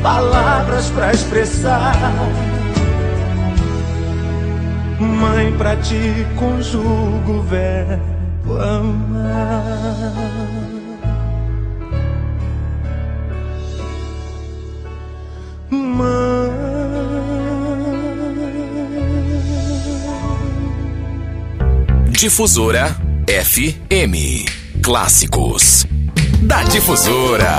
palavras pra expressar. Mãe, pra ti conjugo o verbo amar. Difusora FM. Clássicos da Difusora.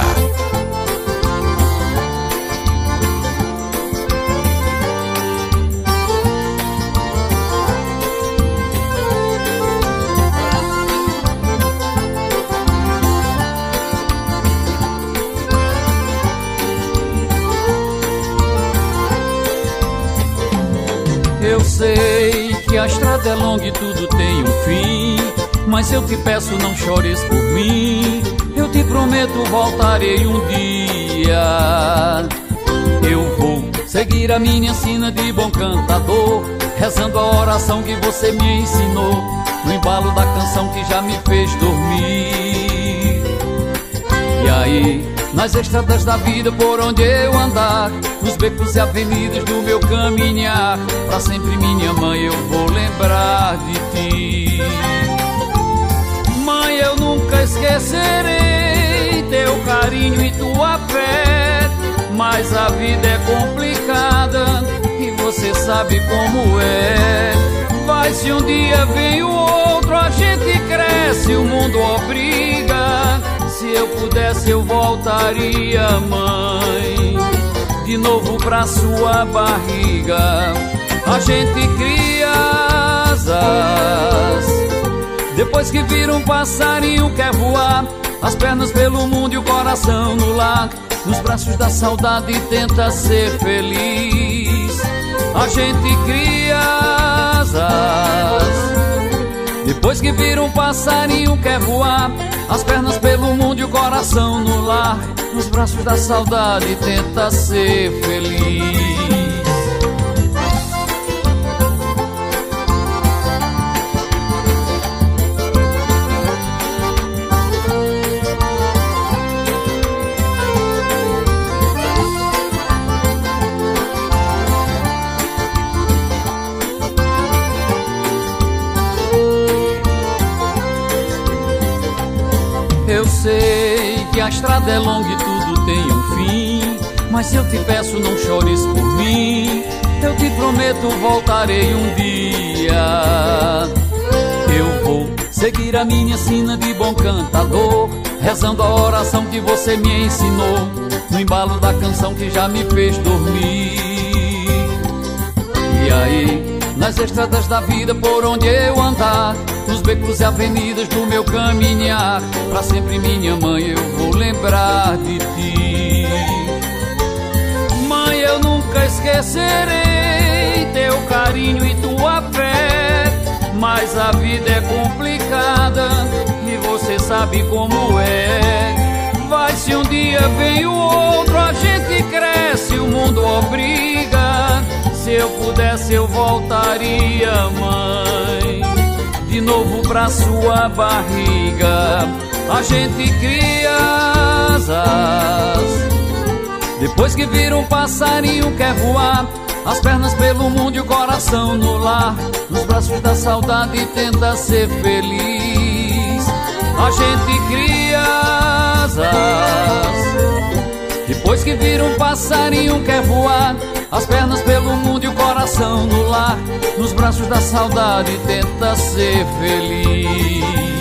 Eu sei que a estrada é longa e tudo tem um fim. Mas eu te peço, não chores por mim. Prometo, voltarei um dia. Eu vou seguir a minha ensina de bom cantador, rezando a oração que você me ensinou, no embalo da canção que já me fez dormir. E aí, nas estradas da vida por onde eu andar, nos becos e avenidas do meu caminhar, pra sempre minha mãe eu vou lembrar de ti. Mãe, eu nunca esquecerei teu carinho e tua fé, mas a vida é complicada e você sabe como é. Vai se um dia vem o outro, a gente cresce, o mundo obriga. Se eu pudesse, eu voltaria, mãe, de novo pra sua barriga. A gente cria asas, depois que vira um passarinho quer voar. As pernas pelo mundo e o coração no lar. Nos braços da saudade tenta ser feliz. A gente cria asas. Depois que vira um passarinho quer voar, as pernas pelo mundo e o coração no lar. Nos braços da saudade tenta ser feliz. A estrada é longa e tudo tem um fim. Mas se eu te peço, não chores por mim. Eu te prometo, voltarei um dia. Eu vou seguir a minha sina de bom cantador, rezando a oração que você me ensinou, no embalo da canção que já me fez dormir. E aí, nas estradas da vida por onde eu andar, nos becos e avenidas do meu caminhar. Pra sempre, minha mãe, eu vou lembrar de ti. Mãe, eu nunca esquecerei teu carinho e tua fé. Mas a vida é complicada e você sabe como é. Vai se um dia vem o outro, a gente cresce, o mundo obriga. Se eu pudesse, eu voltaria, mãe de novo pra sua barriga. A gente cria asas. Depois que vira um passarinho quer voar, as pernas pelo mundo e o coração no lar. Nos braços da saudade tenta ser feliz. A gente cria asas. Depois que vira um passarinho quer voar, as pernas pelo mundo e o coração no lar, nos braços da saudade tenta ser feliz.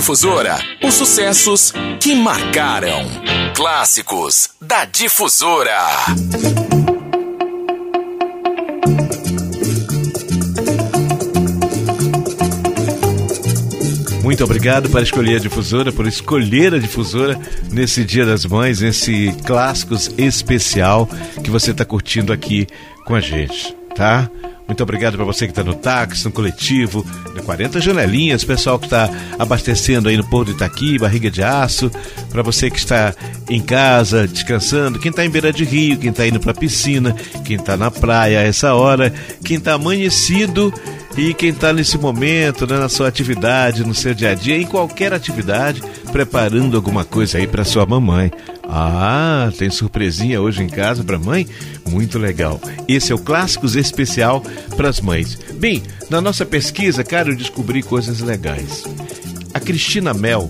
Difusora, os sucessos que marcaram. Clássicos da Difusora. Muito obrigado por escolher a difusora, por escolher a difusora nesse Dia das Mães, nesse clássicos especial que você está curtindo aqui com a gente, tá? Muito obrigado para você que está no táxi, no coletivo, no 40 janelinhas, pessoal que está abastecendo aí no Porto de Itaqui, Barriga de Aço, para você que está em casa, descansando, quem está em beira de rio, quem está indo para a piscina, quem está na praia a essa hora, quem está amanhecido e quem está nesse momento, né, na sua atividade, no seu dia a dia, em qualquer atividade, preparando alguma coisa aí para sua mamãe. Ah, tem surpresinha hoje em casa para mãe? Muito legal. Esse é o Clássicos Especial para as Mães. Bem, na nossa pesquisa, cara, eu descobri coisas legais. A Cristina Mel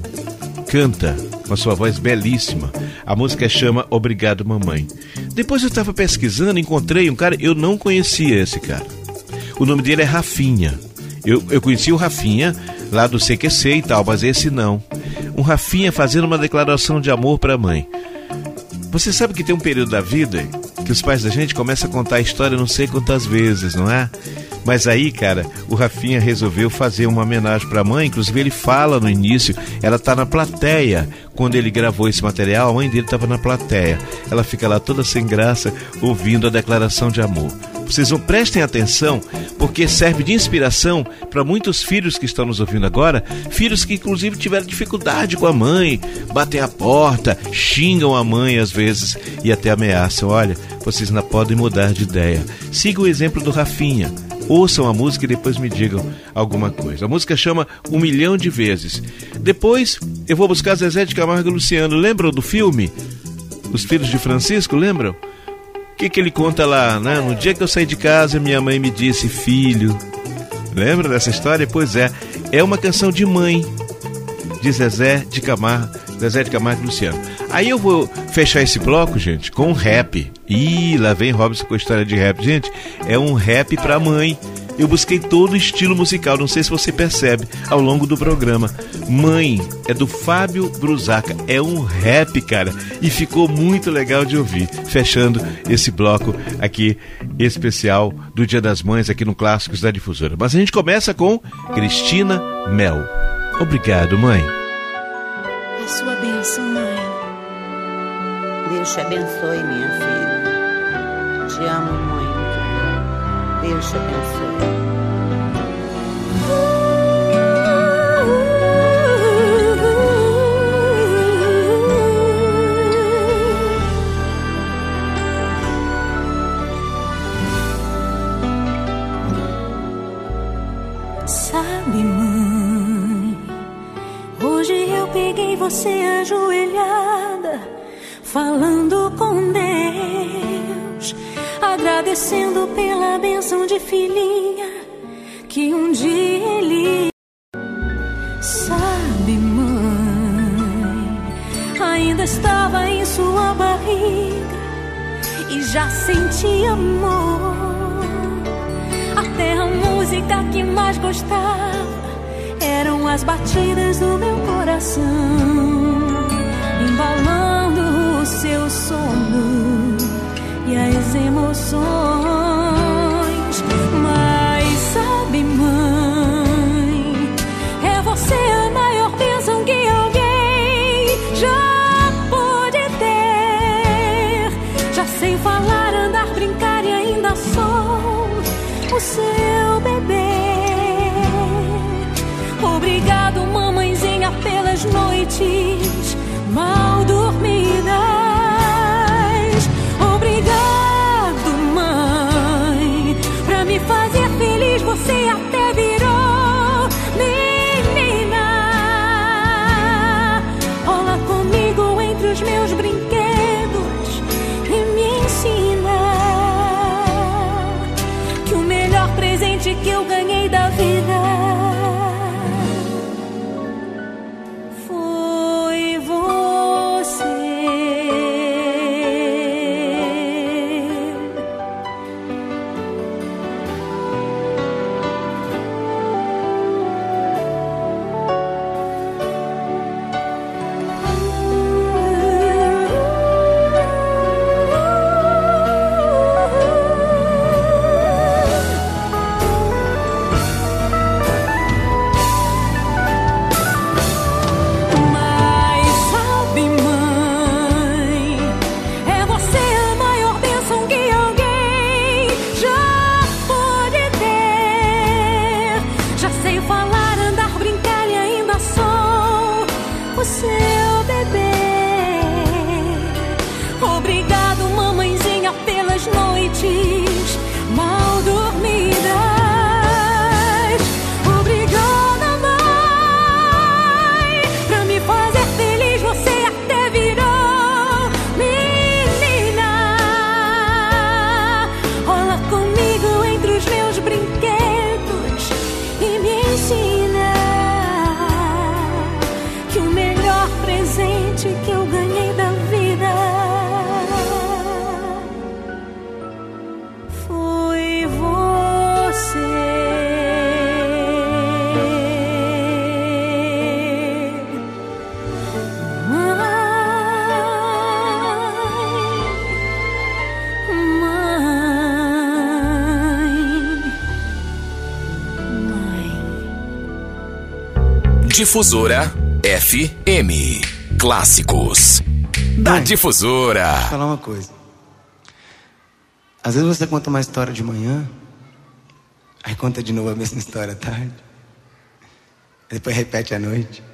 canta com a sua voz belíssima. A música chama Obrigado Mamãe. Depois eu estava pesquisando, encontrei um cara, eu não conhecia esse cara. O nome dele é Rafinha. Eu, eu conheci o Rafinha lá do CQC e tal, mas esse não. Um Rafinha fazendo uma declaração de amor para a mãe. Você sabe que tem um período da vida que os pais da gente começam a contar a história não sei quantas vezes, não é? Mas aí, cara, o Rafinha resolveu fazer uma homenagem para a mãe. Inclusive, ele fala no início, ela tá na plateia. Quando ele gravou esse material, a mãe dele estava na plateia. Ela fica lá toda sem graça, ouvindo a declaração de amor. Vocês vão, prestem atenção, porque serve de inspiração para muitos filhos que estão nos ouvindo agora, filhos que inclusive tiveram dificuldade com a mãe, batem a porta, xingam a mãe às vezes e até ameaçam. Olha, vocês não podem mudar de ideia. Siga o exemplo do Rafinha. Ouçam a música e depois me digam alguma coisa. A música chama Um Milhão de Vezes. Depois eu vou buscar Zezé de Camargo e Luciano. Lembram do filme? Os Filhos de Francisco, lembram? que, que ele conta lá, né? No dia que eu saí de casa, minha mãe me disse, filho. Lembra dessa história? Pois é, é uma canção de mãe, de Zezé de Camargo, Zezé de Camargo e Luciano. Aí eu vou fechar esse bloco, gente, com rap. Ih, lá vem Robson com a história de rap. Gente, é um rap pra mãe. Eu busquei todo o estilo musical, não sei se você percebe ao longo do programa. Mãe é do Fábio Brusaca, é um rap, cara, e ficou muito legal de ouvir. Fechando esse bloco aqui especial do Dia das Mães aqui no Clássicos da Difusora. Mas a gente começa com Cristina Mel. Obrigado, mãe. A sua bênção, mãe. Deus te abençoe, minha filha. Te amo muito. Deus te abençoe. Peguei você ajoelhada, falando com Deus, agradecendo pela benção de filhinha que um dia ele. Sabe, mãe, ainda estava em sua barriga e já sentia amor. Até a música que mais gostava eram as batidas do meu coração, embalando o seu sono e as emoções. Que eu ganhei Difusora FM. Clássicos. Da Difusora. Vou falar uma coisa. Às vezes você conta uma história de manhã, aí conta de novo a mesma história à tarde, depois repete à noite.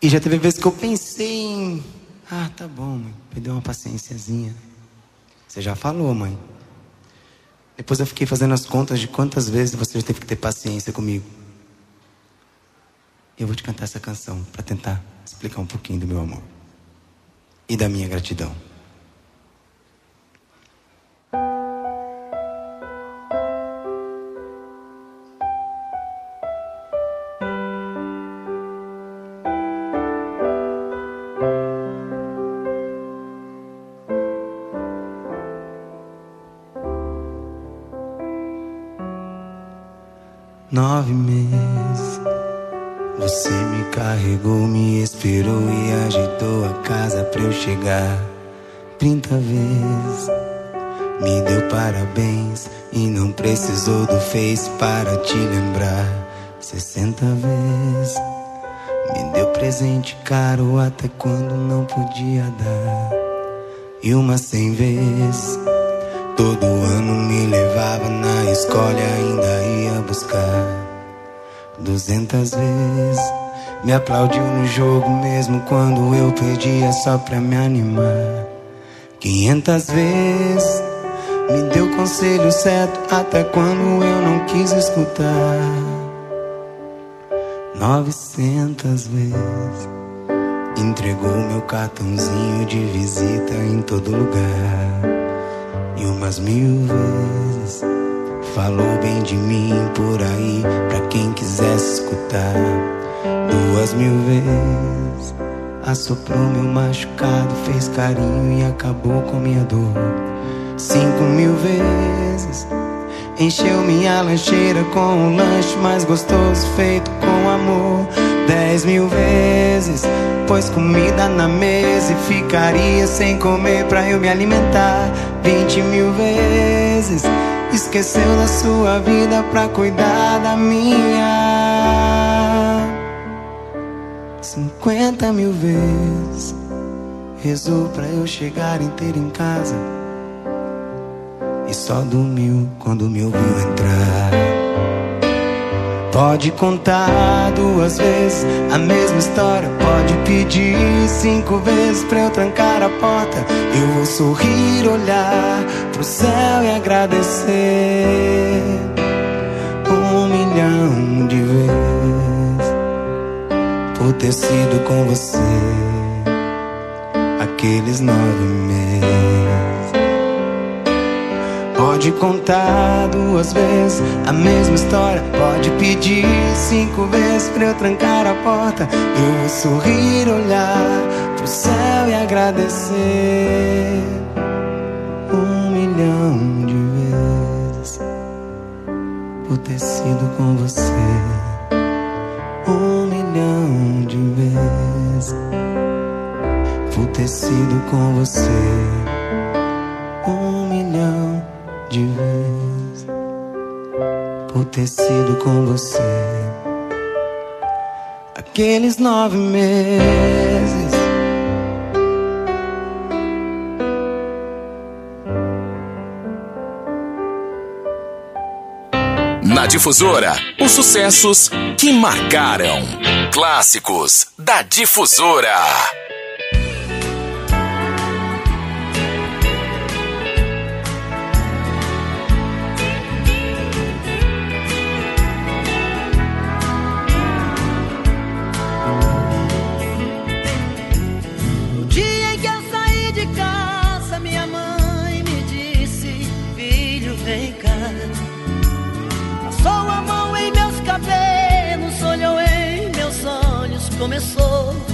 E já teve vezes que eu pensei em. Ah, tá bom, mãe. Perdeu uma paciênciazinha. Você já falou, mãe. Depois eu fiquei fazendo as contas de quantas vezes você teve que ter paciência comigo eu vou te cantar essa canção para tentar explicar um pouquinho do meu amor e da minha gratidão. Nove meses você me carregou, me esperou e agitou a casa pra eu chegar. Trinta vezes me deu parabéns e não precisou do Face para te lembrar. Sessenta vezes me deu presente caro até quando não podia dar. E uma cem vezes todo ano me levava na escola e ainda ia buscar. Duzentas vezes me aplaudiu no jogo mesmo quando eu perdia só pra me animar. Quinhentas vezes me deu conselho certo até quando eu não quis escutar. Novecentas vezes entregou meu cartãozinho de visita em todo lugar. E umas mil vezes falou bem de mim por aí pra quem quisesse escutar. Duas mil vezes assoprou meu machucado, fez carinho e acabou com minha dor. Cinco mil vezes encheu minha lancheira com um lanche mais gostoso feito com amor. Dez mil vezes pôs comida na mesa e ficaria sem comer pra eu me alimentar. Vinte mil vezes esqueceu da sua vida pra cuidar da minha. Cinquenta mil vezes rezou pra eu chegar inteiro em casa e só dormiu quando me ouviu entrar. Pode contar duas vezes a mesma história. Pode pedir cinco vezes pra eu trancar a porta. Eu vou sorrir, olhar pro céu e agradecer um milhão de vezes por ter sido com você aqueles nove meses. Pode contar duas vezes a mesma história. Pode pedir cinco vezes pra eu trancar a porta. Eu vou sorrir, olhar pro céu e agradecer um milhão de vezes por ter sido com você. Um milhão de vezes por ter sido com você. Ter sido com você aqueles nove meses. Na Difusora, os sucessos que marcaram. Clássicos da Difusora.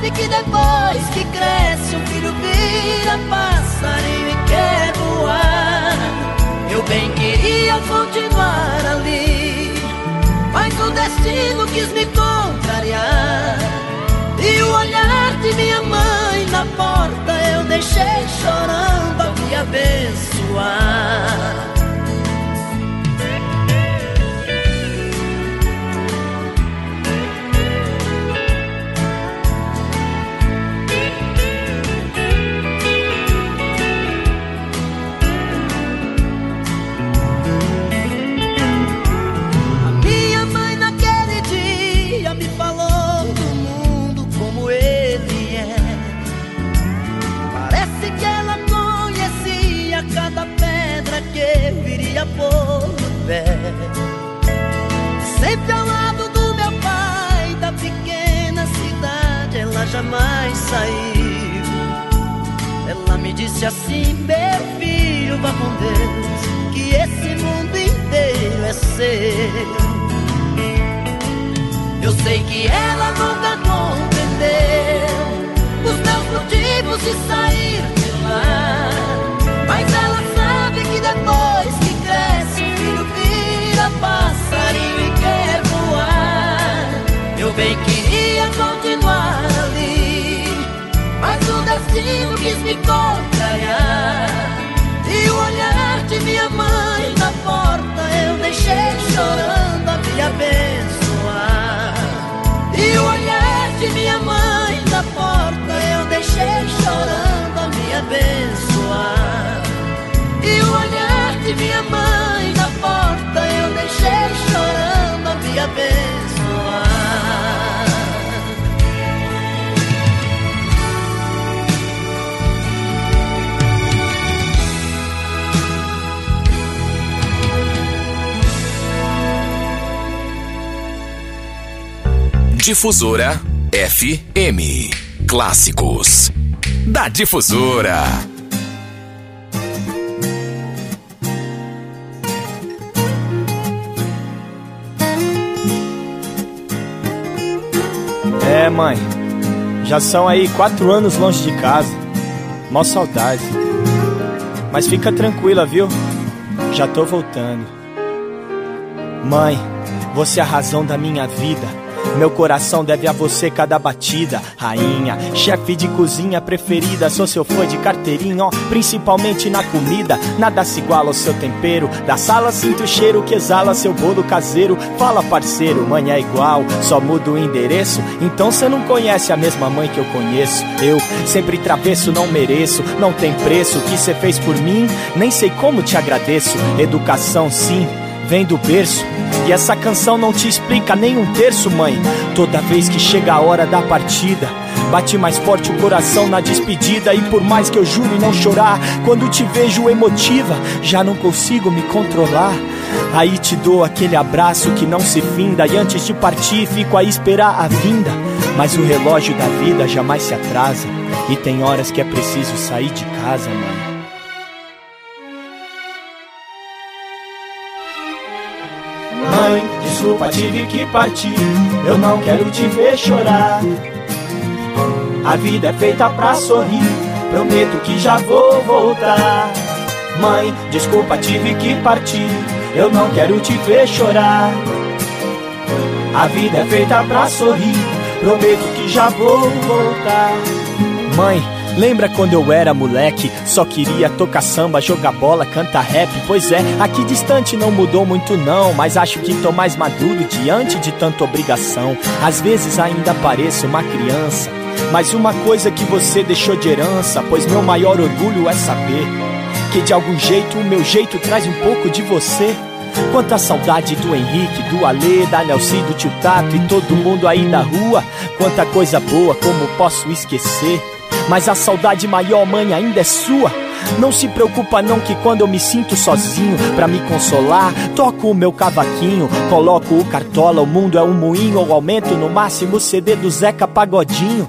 Sabe que depois que cresce, um filho vira passarinho e quer voar. Eu bem queria continuar ali, mas o destino quis me contrariar. E o olhar de minha mãe na porta eu deixei chorando a me abençoar. Que ela conhecia cada pedra que eu iria pôr no pé. Sempre ao lado do meu pai, da pequena jamais saiu. Ela me disse assim, meu filho, vá com Deus, que esse mundo inteiro é seu. Eu sei que ela nunca compreendeu os meus motivos de sair destino quis me contrariar. E o olhar de minha mãe na porta eu deixei chorando a me abençoar. E o olhar de minha mãe na porta eu deixei chorando abençoar. E o olhar de minha mãe na porta eu deixei chorando a me abençoar. Difusora FM. Clássicos da Difusora. É, mãe. Já são aí quatro anos longe de casa. Mó saudade. Mas fica tranquila, viu? Já tô voltando. Mãe, você é a razão da minha vida. Meu coração deve a você cada batida. Rainha, chefe de cozinha preferida. Sou seu fã de carteirinha, ó, principalmente na comida. Nada se iguala ao seu tempero. Da sala sinto o cheiro que exala seu bolo caseiro. Fala, parceiro, mãe é igual, só muda o endereço. Então cê não conhece a mesma mãe que eu conheço. Eu sempre travesso, não mereço, não tem preço. O que cê fez por mim, nem sei como te agradeço. Educação, sim vem do berço. E essa canção não te explica nem um terço, mãe. Toda vez que chega a hora da partida, bate mais forte o coração na despedida. E por mais que eu jure não chorar, quando te vejo emotiva, já não consigo me controlar. Aí te dou aquele abraço que não se finda. E antes de partir, fico a esperar a vinda. Mas o relógio da vida jamais se atrasa. E tem horas que é preciso sair de casa, mãe. Desculpa, tive que partir. Eu não quero te ver chorar. A vida é feita pra sorrir. Prometo que já vou voltar. Mãe, desculpa, tive que partir. Eu não quero te ver chorar. A vida é feita pra sorrir. Prometo que já vou voltar. Mãe, Lembra quando eu era moleque? Só queria tocar samba, jogar bola, cantar rap. Pois é, aqui distante não mudou muito não. Mas acho que tô mais maduro diante de tanta obrigação. Às vezes ainda pareço uma criança. Mas uma coisa que você deixou de herança, pois meu maior orgulho é saber que de algum jeito o meu jeito traz um pouco de você. Quanta saudade do Henrique, do Alê, da Nelci, do tio Tato e todo mundo aí na rua. Quanta coisa boa, como posso esquecer? Mas a saudade maior, mãe, ainda é sua. Não se preocupa não que quando eu me sinto sozinho, pra me consolar, toco o meu cavaquinho, coloco o cartola, o mundo é um moinho, ou aumento no máximo o CD do Zeca Pagodinho.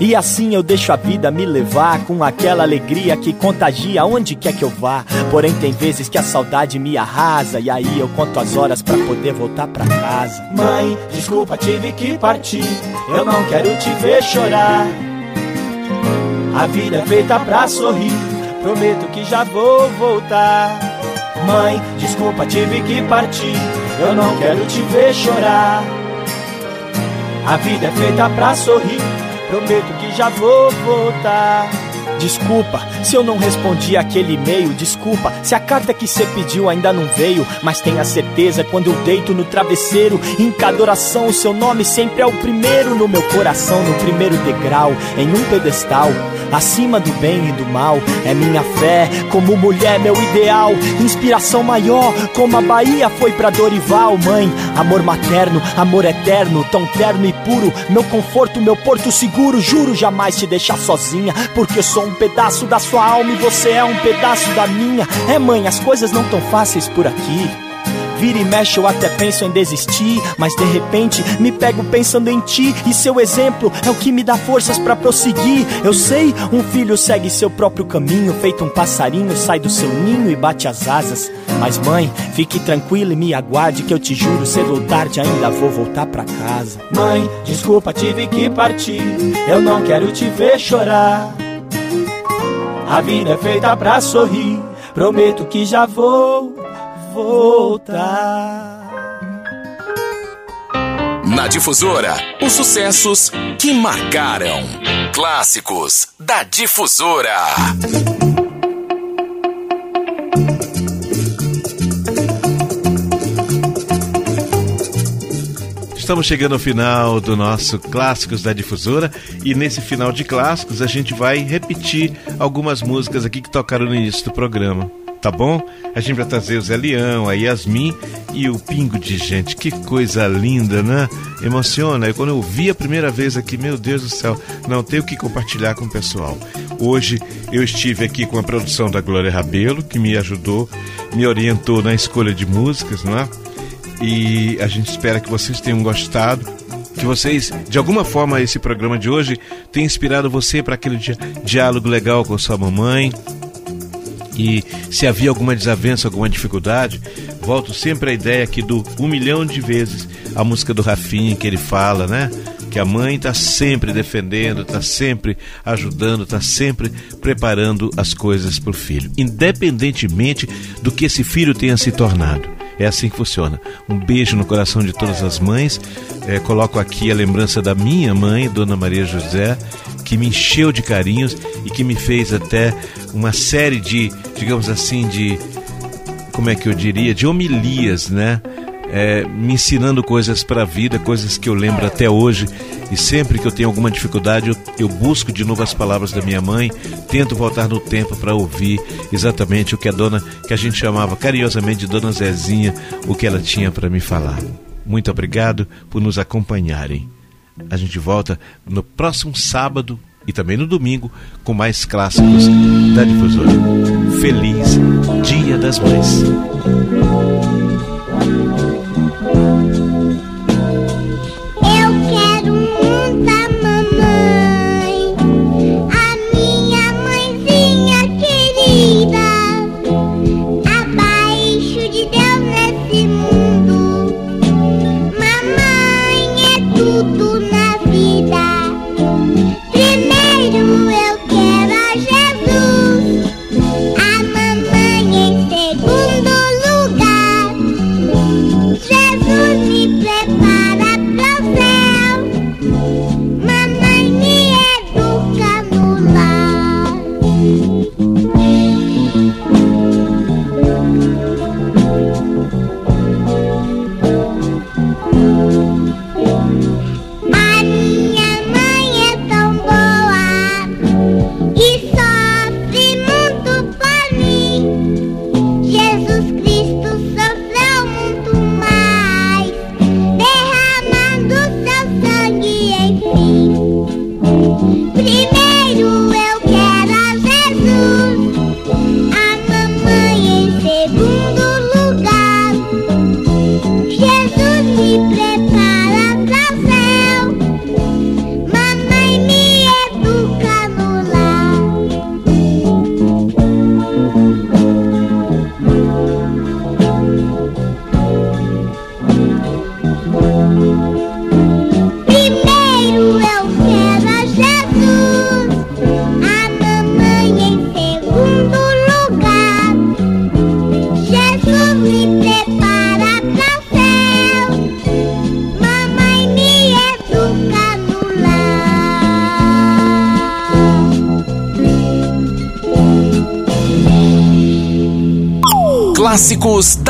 E assim eu deixo a vida me levar com aquela alegria que contagia onde quer que eu vá. Porém tem vezes que a saudade me arrasa e aí eu conto as horas pra poder voltar pra casa. Mãe, desculpa, tive que partir. Eu não quero te ver chorar. A vida é feita pra sorrir. Prometo que já vou voltar. Mãe, desculpa, tive que partir. Eu não quero te ver chorar. A vida é feita pra sorrir. Prometo que já vou voltar. Desculpa. Se eu não respondi aquele e-mail, desculpa. Se a carta que você pediu ainda não veio, mas tenha certeza quando eu deito no travesseiro, em cada oração o seu nome sempre é o primeiro no meu coração, no primeiro degrau, em um pedestal, acima do bem e do mal. É minha fé, como mulher, meu ideal, inspiração maior, como a Bahia foi pra Dorival, mãe, amor materno, amor eterno, tão terno e puro, meu conforto, meu porto seguro, juro jamais te deixar sozinha, porque eu sou um pedaço da sua alma e você é um pedaço da minha. É, mãe, as coisas não tão fáceis por aqui. Vira e mexe, eu até penso em desistir. Mas de repente me pego pensando em ti. E seu exemplo é o que me dá forças para prosseguir. Eu sei, um filho segue seu próprio caminho. Feito um passarinho, sai do seu ninho e bate as asas. Mas mãe, fique tranquila e me aguarde. Que eu te juro, cedo ou tarde ainda vou voltar pra casa. Mãe, desculpa, tive que partir. Eu não quero te ver chorar. A vida é feita pra sorrir. Prometo que já vou voltar. Na Difusora, os sucessos que marcaram. Clássicos da Difusora. Estamos chegando ao final do nosso Clássicos da Difusora e nesse final de clássicos a gente vai repetir algumas músicas aqui que tocaram no início do programa. Tá bom? A gente vai trazer o Zé Leão, a Yasmin e o Pingo de Gente. Que coisa linda, né? Emociona. E quando eu vi a primeira vez aqui, meu Deus do céu, não tenho o que compartilhar com o pessoal. Hoje eu estive aqui com a produção da Glória Rabelo, que me ajudou, me orientou na escolha de músicas, não é? E a gente espera que vocês tenham gostado. Que vocês, de alguma forma, esse programa de hoje tenha inspirado você para aquele di diálogo legal com sua mamãe. E se havia alguma desavença, alguma dificuldade, volto sempre à ideia aqui do um milhão de vezes a música do Rafinha que ele fala, né? Que a mãe está sempre defendendo, está sempre ajudando, está sempre preparando as coisas para o filho, independentemente do que esse filho tenha se tornado. É assim que funciona. Um beijo no coração de todas as mães. É, coloco aqui a lembrança da minha mãe, Dona Maria José, que me encheu de carinhos e que me fez até uma série de, digamos assim, de. Como é que eu diria? De homilias, né? É, me ensinando coisas para a vida, coisas que eu lembro até hoje. E sempre que eu tenho alguma dificuldade, eu, eu busco de novo as palavras da minha mãe, tento voltar no tempo para ouvir exatamente o que a dona, que a gente chamava carinhosamente de Dona Zezinha, o que ela tinha para me falar. Muito obrigado por nos acompanharem. A gente volta no próximo sábado e também no domingo com mais clássicos da difusora. Feliz Dia das Mães.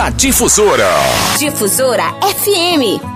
Da Difusora. Difusora FM.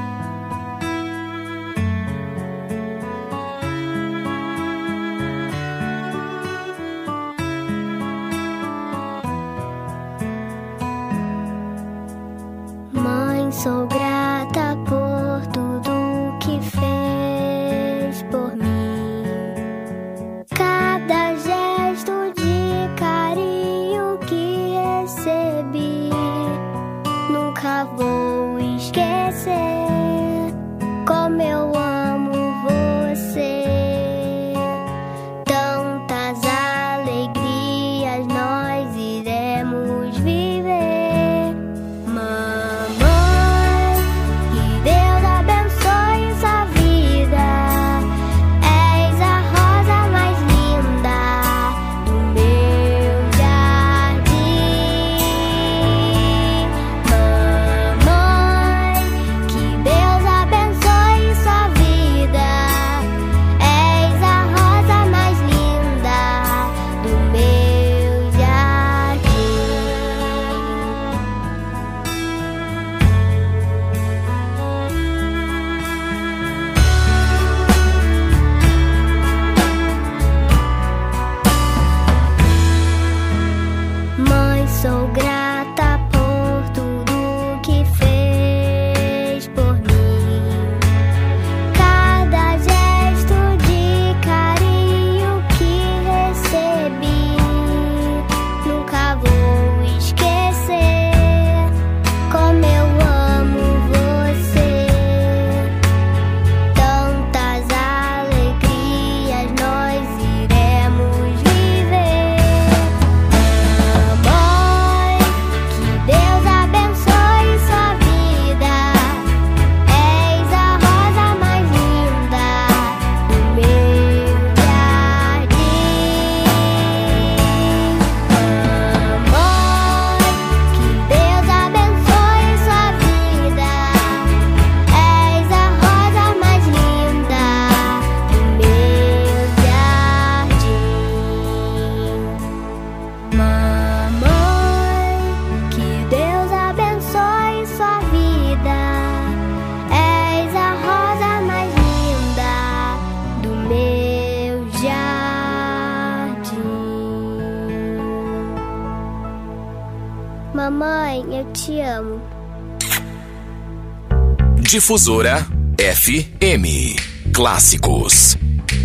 Difusora FM. Clássicos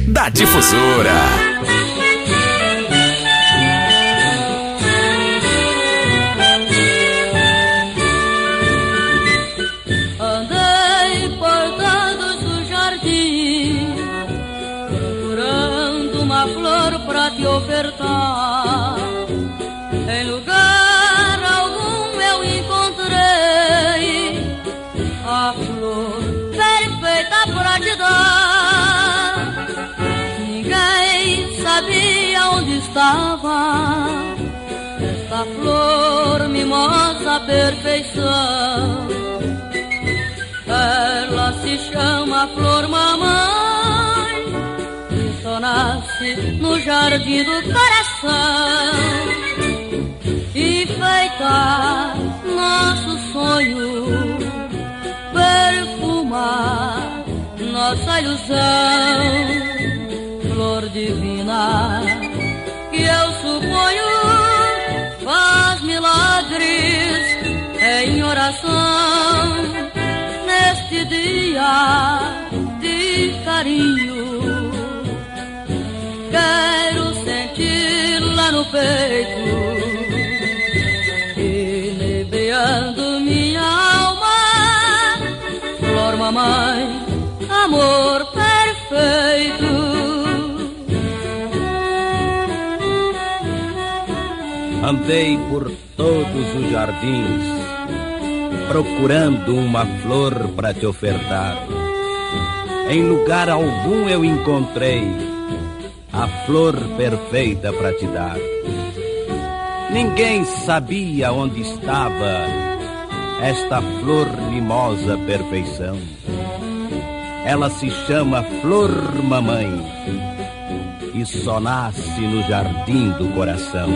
da Difusora. Perfeição. Ela se chama Flor Mamãe e só nasce no jardim do coração. E feita nosso sonho perfumar nossa ilusão. Flor divina de carinho. Quero sentir-la no peito, inebriando minha alma. Flor, amor perfeito. Andei por todos os jardins, procurando uma flor para te ofertar. Em lugar algum eu encontrei a flor perfeita para te dar. Ninguém sabia onde estava esta flor mimosa perfeição. Ela se chama Flor Mamãe e só nasce no jardim do coração.